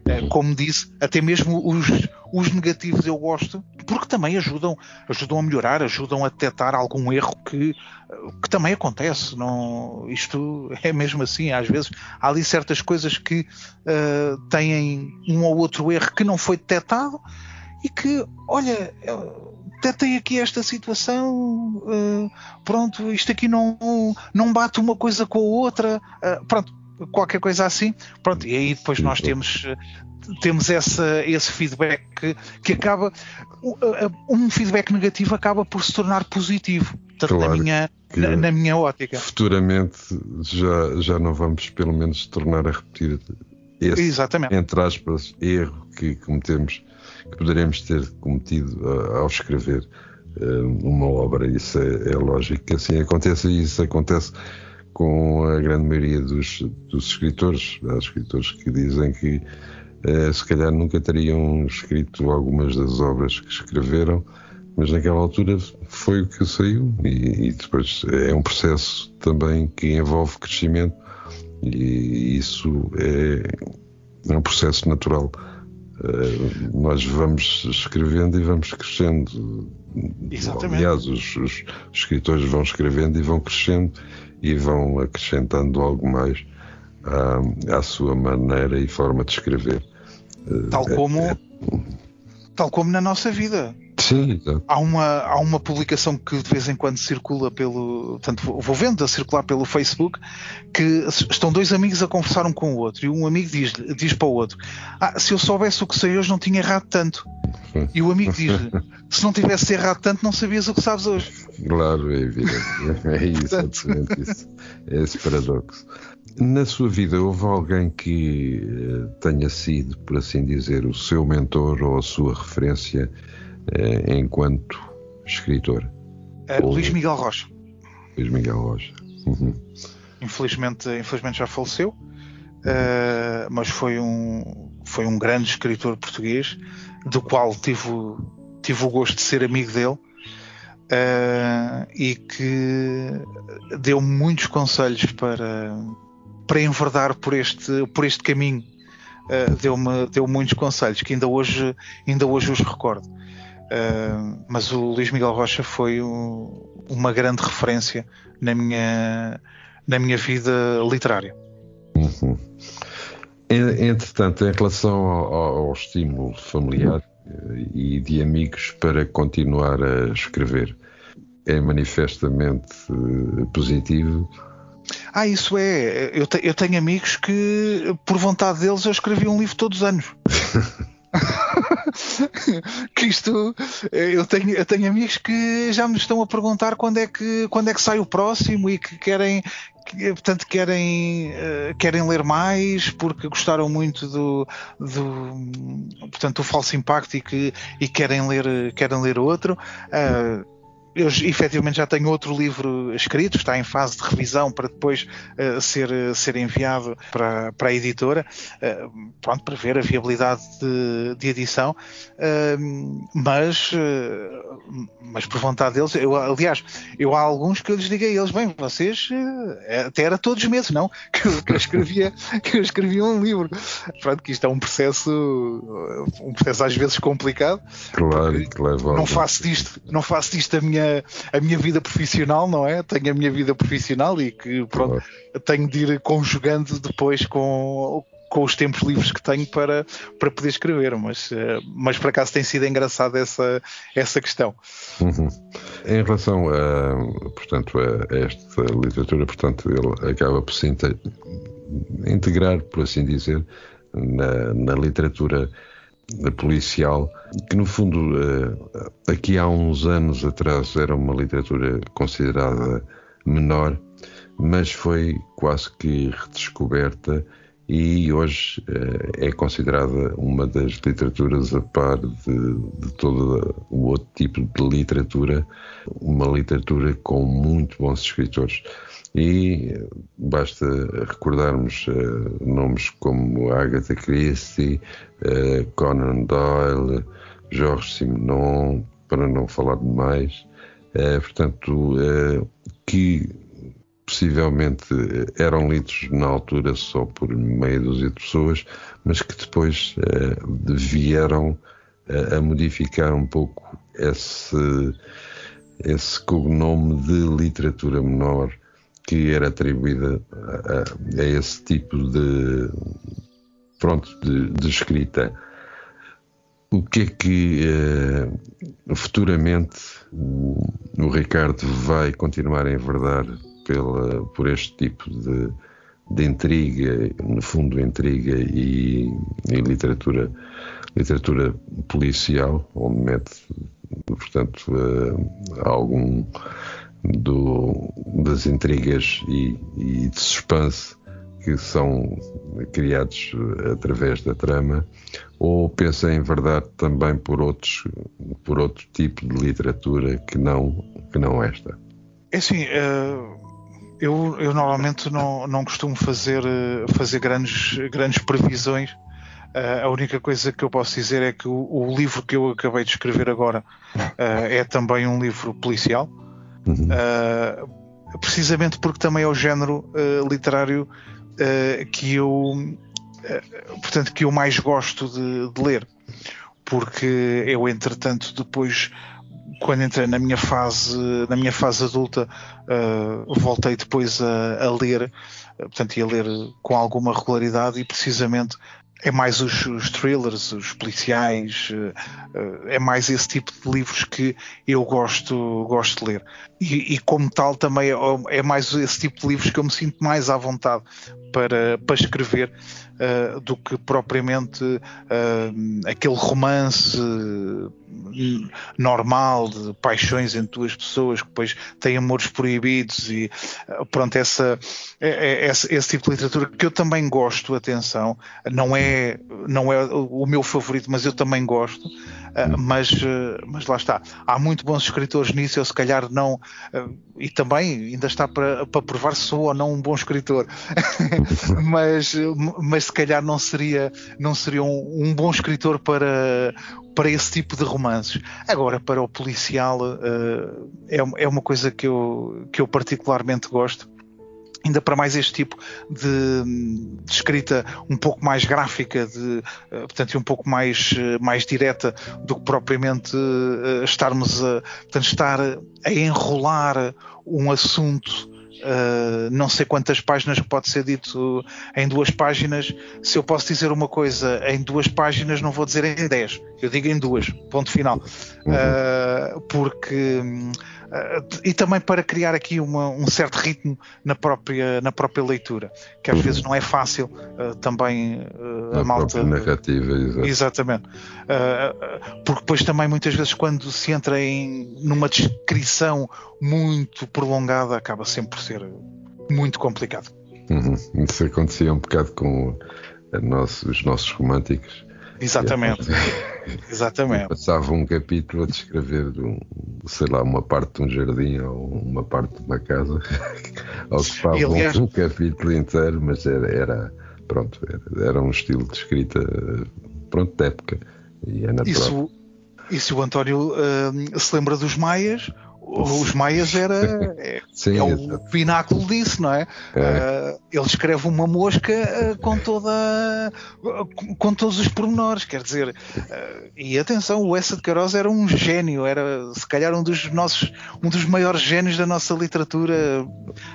É, como disse, até mesmo os, os negativos eu gosto, porque também ajudam, ajudam a melhorar, ajudam a detectar algum erro que, que também acontece. Não, isto é mesmo assim, às vezes há ali certas coisas que uh, têm um ou outro erro que não foi detectado e que, olha, detectei aqui esta situação, uh, pronto, isto aqui não, não bate uma coisa com a outra, uh, pronto, qualquer coisa assim. Pronto, e aí depois nós temos, temos essa, esse feedback que, que acaba. Um feedback negativo acaba por se tornar positivo. Portanto, claro na, minha, na, na, minha ótica. Futuramente já, já não vamos, pelo menos, tornar a repetir esse, Exatamente. entre aspas, erro que cometemos, que poderemos ter cometido ao escrever uh, uma obra. Isso é, é lógico que assim acontece e isso acontece com a grande maioria dos, dos escritores. Há escritores que dizem que uh, se calhar nunca teriam escrito algumas das obras que escreveram, mas naquela altura foi o que saiu e, e depois é um processo também que envolve crescimento e isso é, é um processo natural. Uh, nós vamos escrevendo e vamos crescendo. Exatamente. Aliás, os, os, escritores vão escrevendo e vão crescendo e vão acrescentando algo mais à, à sua maneira e forma de escrever. Tal como, é, é... tal como na nossa vida. Sim, exato. Há uma, há uma publicação que de vez em quando circula pelo. Portanto, vou vendo a circular pelo Facebook que estão dois amigos a conversar um com o outro e um amigo diz, diz para o outro: Ah, se eu soubesse o que sei hoje, não tinha errado tanto. E o amigo diz-lhe: Se não tivesse errado tanto, não sabias o que sabes hoje. Claro, é evidente. É isso, exatamente isso. É esse paradoxo. Na sua vida, houve alguém que eh, tenha sido, por assim dizer, o seu mentor ou a sua referência eh, enquanto escritor? Uh, Luís Miguel Rocha. Luís Miguel Rocha. Uhum. Infelizmente, infelizmente já faleceu, uh, mas foi um, foi um grande escritor português, do qual tive, tive o gosto de ser amigo dele. Uh, e que deu muitos conselhos para, para enverdar por este, por este caminho. Uh, deu-me deu muitos conselhos que ainda hoje, ainda hoje os recordo. Uh, mas o Luís Miguel Rocha foi um, uma grande referência na minha, na minha vida literária. Uhum. Entretanto, em relação ao, ao, estímulo familiar eh, e de amigos para continuar a escrever, é manifestamente eh, positivo? Ah, isso é. Eu, te, eu tenho amigos que, por vontade deles, eu escrevi um livro todos os anos. que isto eu tenho, eu tenho amigos que já me estão a perguntar quando é que quando é que sai o próximo e que querem que, portanto querem uh, querem ler mais porque gostaram muito do, do portanto do falso impacto e que e querem ler querem ler outro. Uh, eu efetivamente já tenho outro livro escrito, está em fase de revisão para depois uh, ser, ser enviado para, para a editora, uh, pronto, para ver a viabilidade de, de edição, uh, mas, mas por vontade deles, eu, aliás, eu há alguns que eu lhes digo a eles, bem, vocês até era todos os meses, não? Que eu, que eu escrevia, que eu escrevia um livro. Pronto, que isto é um processo, um processo às vezes complicado. Claro, que leva não faço disto, não faço disto a minha a minha vida profissional, não é? Tenho a minha vida profissional e que pronto, tenho de ir conjugando depois com, com os tempos livres que tenho para, para poder escrever, mas, eh, mas por acaso tem sido engraçada essa, essa questão. Uhum. Em relação a, portanto, a esta literatura, portanto, ele acaba por se integrar, por assim dizer, na, na literatura policial, que no fundo eh, aqui há uns anos atrás era uma literatura considerada menor, mas foi quase que redescoberta e hoje eh, é considerada uma das literaturas a par de, de todo o outro tipo de literatura, uma literatura com muito bons escritores. E basta recordarmos uh, nomes como Agatha Christie, uh, Conan Doyle, Georges Simenon, para não falar de mais. Uh, portanto, que possivelmente eram lidos na altura só por meia dúzia de pessoas, mas que depois vieram a modificar um pouco esse, esse cognome de literatura menor que era atribuída a, a esse tipo de pronto de, de escrita. O que é que uh, futuramente o, o, Ricardo vai continuar a enverdar pela, por este tipo de, de intriga, no fundo intriga e, e, literatura, literatura policial, onde mete, portanto, uh, algum do, das intrigas e, e de suspense que são criados através da trama, ou pensa em verdade também por outros por outro tipo de literatura que não que não esta? É assim, eu, eu normalmente não, não costumo fazer fazer grandes grandes previsões a única coisa que eu posso dizer é que o, o livro que eu acabei de escrever agora uh, é também um livro policial, uhum. uh, precisamente porque também é o género literário que eu, portanto, que eu mais gosto de, de, ler, porque eu entretanto depois quando entrei na minha fase na minha fase adulta voltei depois a, a ler portanto ia ler com alguma regularidade e precisamente é mais os, os, thrillers, os policiais, eh, eh, é mais esse tipo de livros que eu gosto, gosto de ler. E, e, como tal também é, é, mais esse tipo de livros que eu me sinto mais à vontade para, para escrever uh, do que propriamente aquele romance normal de paixões entre duas pessoas que depois têm amores proibidos e pronto, essa, é, é, esse, tipo de literatura que eu também gosto, atenção, não é, não é o meu favorito, mas eu também gosto, mas, mas lá está. Há muito bons escritores nisso, eu se calhar não, e também ainda está para, para provar se sou ou não um bom escritor, mas, mas se calhar não seria, não seria um, um bom escritor para para esse tipo de romances. Agora, para o policial, uh, é, é uma coisa que eu, que eu particularmente gosto ainda para mais este tipo de, de, escrita um pouco mais gráfica, de, eh, portanto, um pouco mais, eh, mais direta do que propriamente estarmos a, portanto, estar a enrolar um assunto Uh, não sei quantas páginas pode ser dito em duas páginas. Se eu posso dizer uma coisa em duas páginas, não vou dizer em dez. Eu digo em duas. Ponto final. Uhum. Uh, porque Uh, e também para criar aqui uma, um certo ritmo na própria, na própria leitura, que às uhum. vezes não é fácil uh, também uh, a malta. narrativa, exatamente. exatamente. porque depois também muitas vezes quando se entra em numa descrição muito prolongada acaba sempre por ser muito complicado. Uhum. Isso acontecia um bocado com nosso, os nossos românticos Exatamente. Exatamente. Passava um capítulo a descrever, um, sei lá, uma parte de um jardim ou uma parte de uma casa. Ocupava aliás... um capítulo inteiro, mas era, era pronto, era, era, um estilo de escrita, pronto, de época. E é natural. Isso, e se o António uh, se lembra dos Maias, os Maias era é, Sim, é o pináculo disso, não é? é. Uh, ele escreve uma mosca uh, com toda uh, com todos os pormenores, quer dizer, e atenção, o Essa de Queiroz era um gênio, era se calhar um dos nossos um dos maiores gênios da nossa literatura,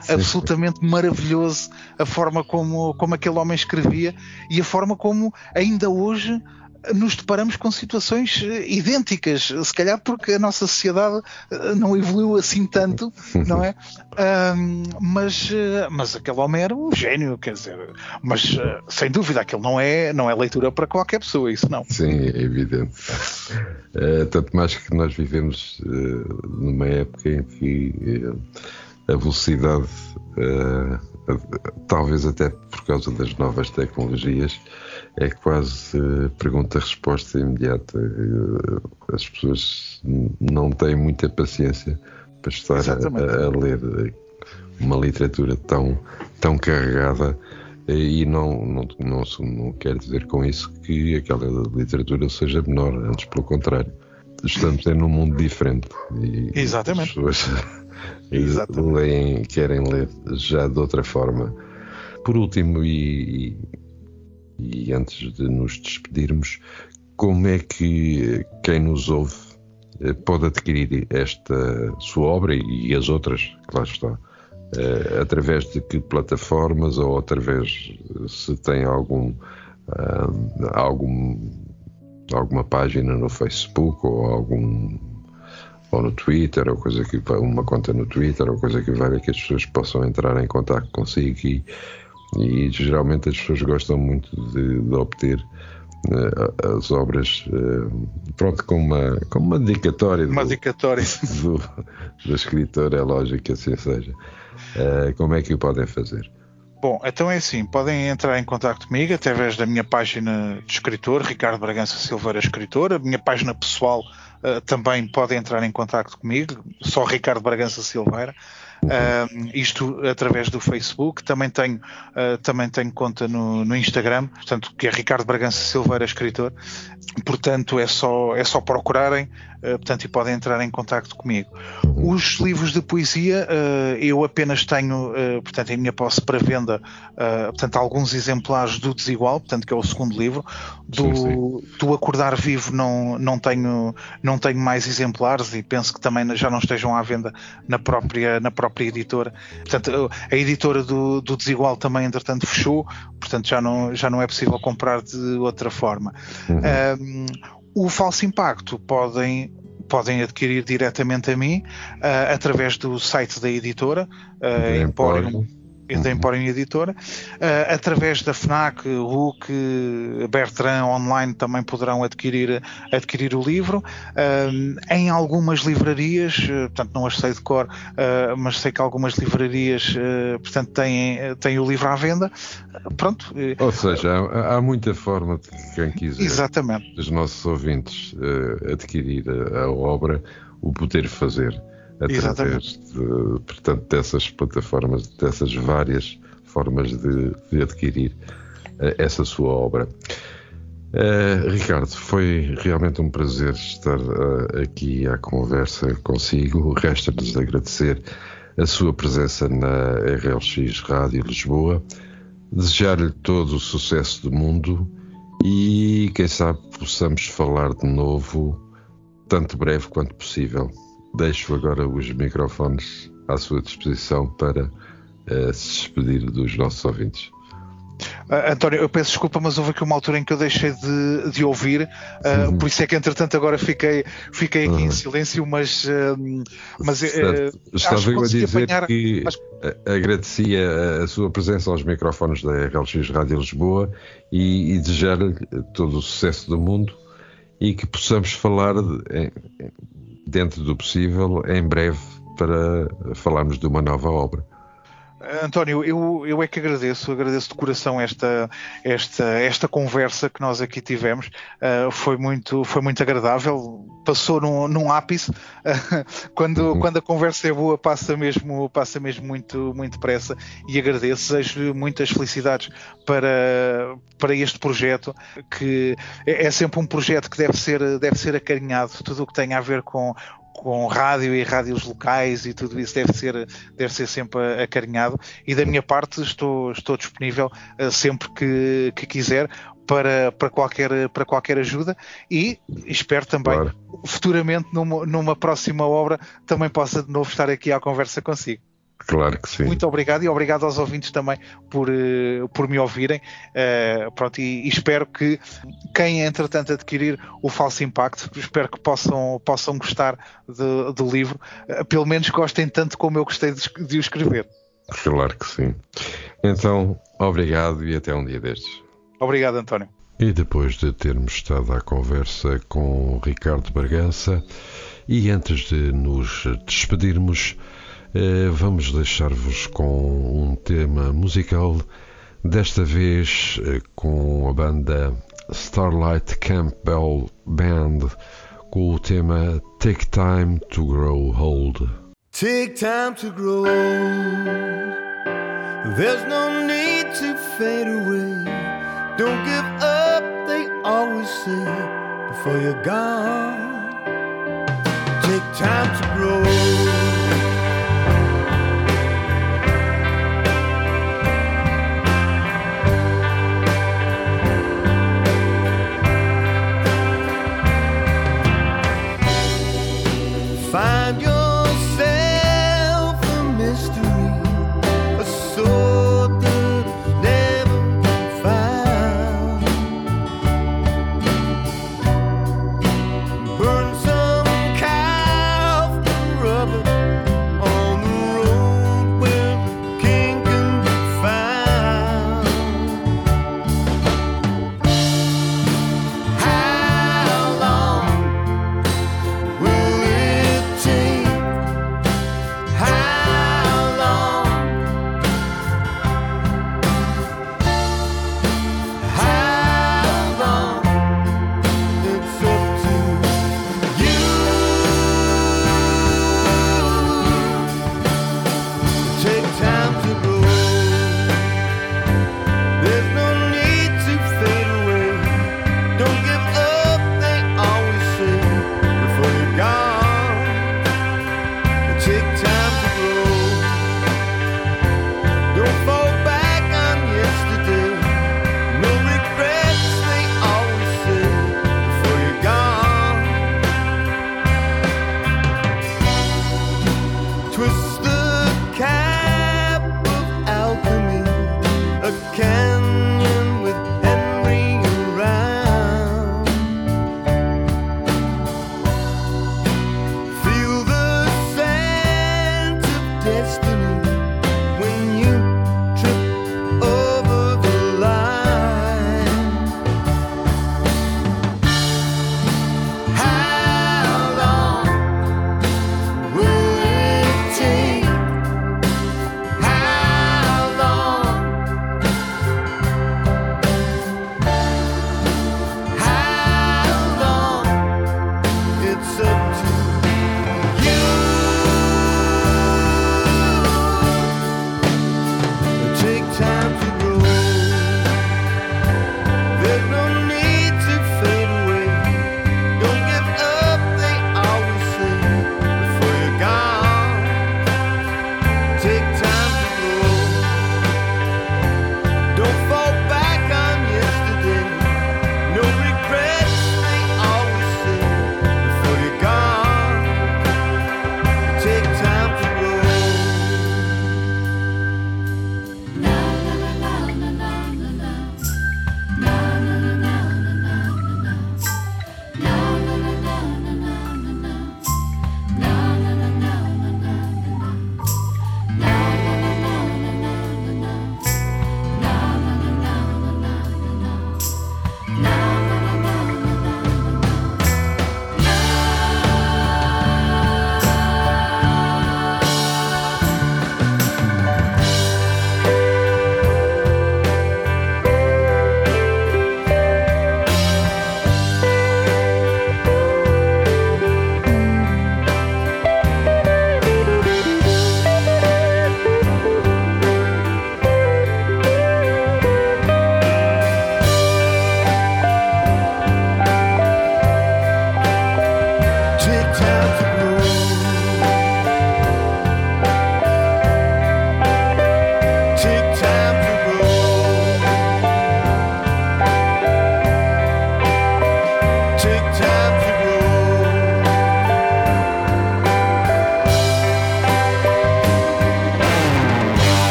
Sim. absolutamente maravilhoso a forma como como aquele homem escrevia e a forma como ainda hoje nos deparamos com situações eh, idênticas, se calhar porque a nossa sociedade eh, não evoluiu assim tanto, não é? Um, mas, eh, mas aquele homem era um gênio, quer dizer, mas sem dúvida aquilo não é, não é leitura para qualquer pessoa, isso não. Sim, é evidente. Uh, tanto mais que nós vivemos uh, numa época em que uh, a velocidade, talvez até por causa das novas tecnologias, é quase pergunta-resposta imediata. Eh, as pessoas não têm muita paciência para estar a, a, ler uma literatura tão, tão carregada e não, não, não, não quer dizer com isso que aquela literatura seja menor, antes pelo contrário. Estamos em um mundo diferente e Exatamente. as pessoas leem, querem ler já de outra forma. Por último, e, e antes de nos despedirmos, como é que quem nos ouve eh, pode adquirir esta sua obra e as outras, lá está? Uh, através de que plataformas ou através se tem algum, uh, algum alguma página no Facebook ou algum ou no Twitter ou coisa que uma conta no Twitter ou coisa que valha que as pessoas possam entrar em contato consigo e e geralmente as pessoas gostam muito de, de obter uh, as obras uh, pronto com uma, com uma dedicatória uma do, dedicatória do, do escritor, é lógico que assim seja. Uh, como é que o podem fazer? Bom, então é assim, podem entrar em contato comigo através da minha página de escritor, Ricardo Bragança Silveira Escritor, a minha página pessoal também podem entrar em contato comigo, só Ricardo Bragança Silveira. Uh, isto através do Facebook, também tenho, uh, também tenho conta no, no, Instagram, portanto, que é Ricardo Bragança Silveira, escritor, portanto é só, é só procurarem, portanto, e podem entrar em contato comigo. Os livros de poesia, eu apenas tenho, portanto, em minha posse para venda, portanto, alguns exemplares do Desigual, portanto, que é o segundo livro, do, sim, sim. do Acordar Vivo não, não, tenho, não tenho mais exemplares e penso que também já não estejam à venda na própria, na própria própria editora. Portanto, a editora do, do Desigual também, entretanto, fechou, portanto, já não, já não é possível comprar de outra forma. Uhum. Um, o falso impacto podem podem adquirir diretamente a mim uh, através do site da editora uh, Emporium da Emporium Editora. Uh, através da FNAC, RUC, Bertrand Online também poderão adquirir, adquirir o livro. Uh, em algumas livrarias, uh, portanto não as sei de cor, mas sei que algumas livrarias portanto, têm, têm o livro à venda. pronto. Ou seja, há, há, muita forma de quem quiser, Exatamente. dos nossos ouvintes, adquirir a, a obra, o poder fazer através de, portanto, dessas plataformas, dessas várias formas de, de adquirir uh, essa sua obra. Uh, Ricardo, foi realmente um prazer estar uh, aqui à conversa consigo. Resta-nos agradecer a sua presença na RLX Rádio Lisboa, desejar-lhe todo o sucesso do mundo e, quem sabe, possamos falar de novo, tanto breve quanto possível. Deixo agora os microfones à sua disposição para uh, se despedir dos nossos ouvintes. Uh, António, eu peço desculpa, mas houve aqui uma altura em que eu deixei de, de ouvir, uh, uhum. por isso é que entretanto agora fiquei, fiquei aqui uhum. em silêncio, mas, uh, mas estava a dizer apanhar, que agradecia a sua presença aos microfones da RLX Rádio Lisboa e, e desejar-lhe todo o sucesso do mundo e que possamos falar de, dentro do possível, em breve, para falarmos de uma nova obra. António, eu, eu é que agradeço, agradeço de coração esta, esta, esta conversa que nós aqui tivemos. Uh, foi, muito, foi muito agradável, passou num, num ápice. Uh, quando, uhum. quando a conversa é boa, passa mesmo, passa mesmo muito, muito depressa e agradeço. Desejo muitas felicidades para, para este projeto, que é, é sempre um projeto que deve ser, deve ser acarinhado, tudo o que tem a ver com com rádio e rádios locais e tudo isso deve ser, deve ser sempre acarinhado. E da minha parte estou, estou disponível uh, sempre que, que quiser para, para, qualquer, para qualquer ajuda e espero também claro. futuramente numa, numa próxima obra também possa de novo estar aqui à conversa consigo. Claro que sim. Muito obrigado e obrigado aos ouvintes também por, uh, por me ouvirem. Uh, pronto, e, e, espero que quem entretanto adquirir o falso impacto, espero que possam, possam gostar de, do livro, uh, pelo menos gostem tanto como eu gostei de, de o escrever. Claro que sim. Então, obrigado e até um dia destes. Obrigado, António. E depois de termos estado à conversa com Ricardo Bragança, e antes de nos despedirmos, eh, vamos deixar-vos com um tema musical, desta vez eh, com a banda Starlight Campbell Band, com o tema Take Time to Grow Old. Take time to grow old. There's no need to fade away. Don't give up, they always say, before you're gone. Take time to grow old.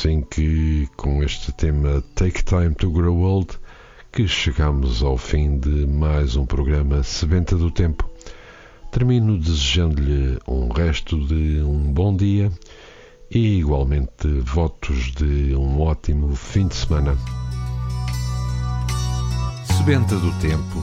Assim que, com este tema Take Time to Grow Old, que chegamos ao fim de mais um programa Sebenta do Tempo. Termino desejando-lhe um resto de um bom dia e igualmente votos de um ótimo fim de semana. Sebenta do Tempo,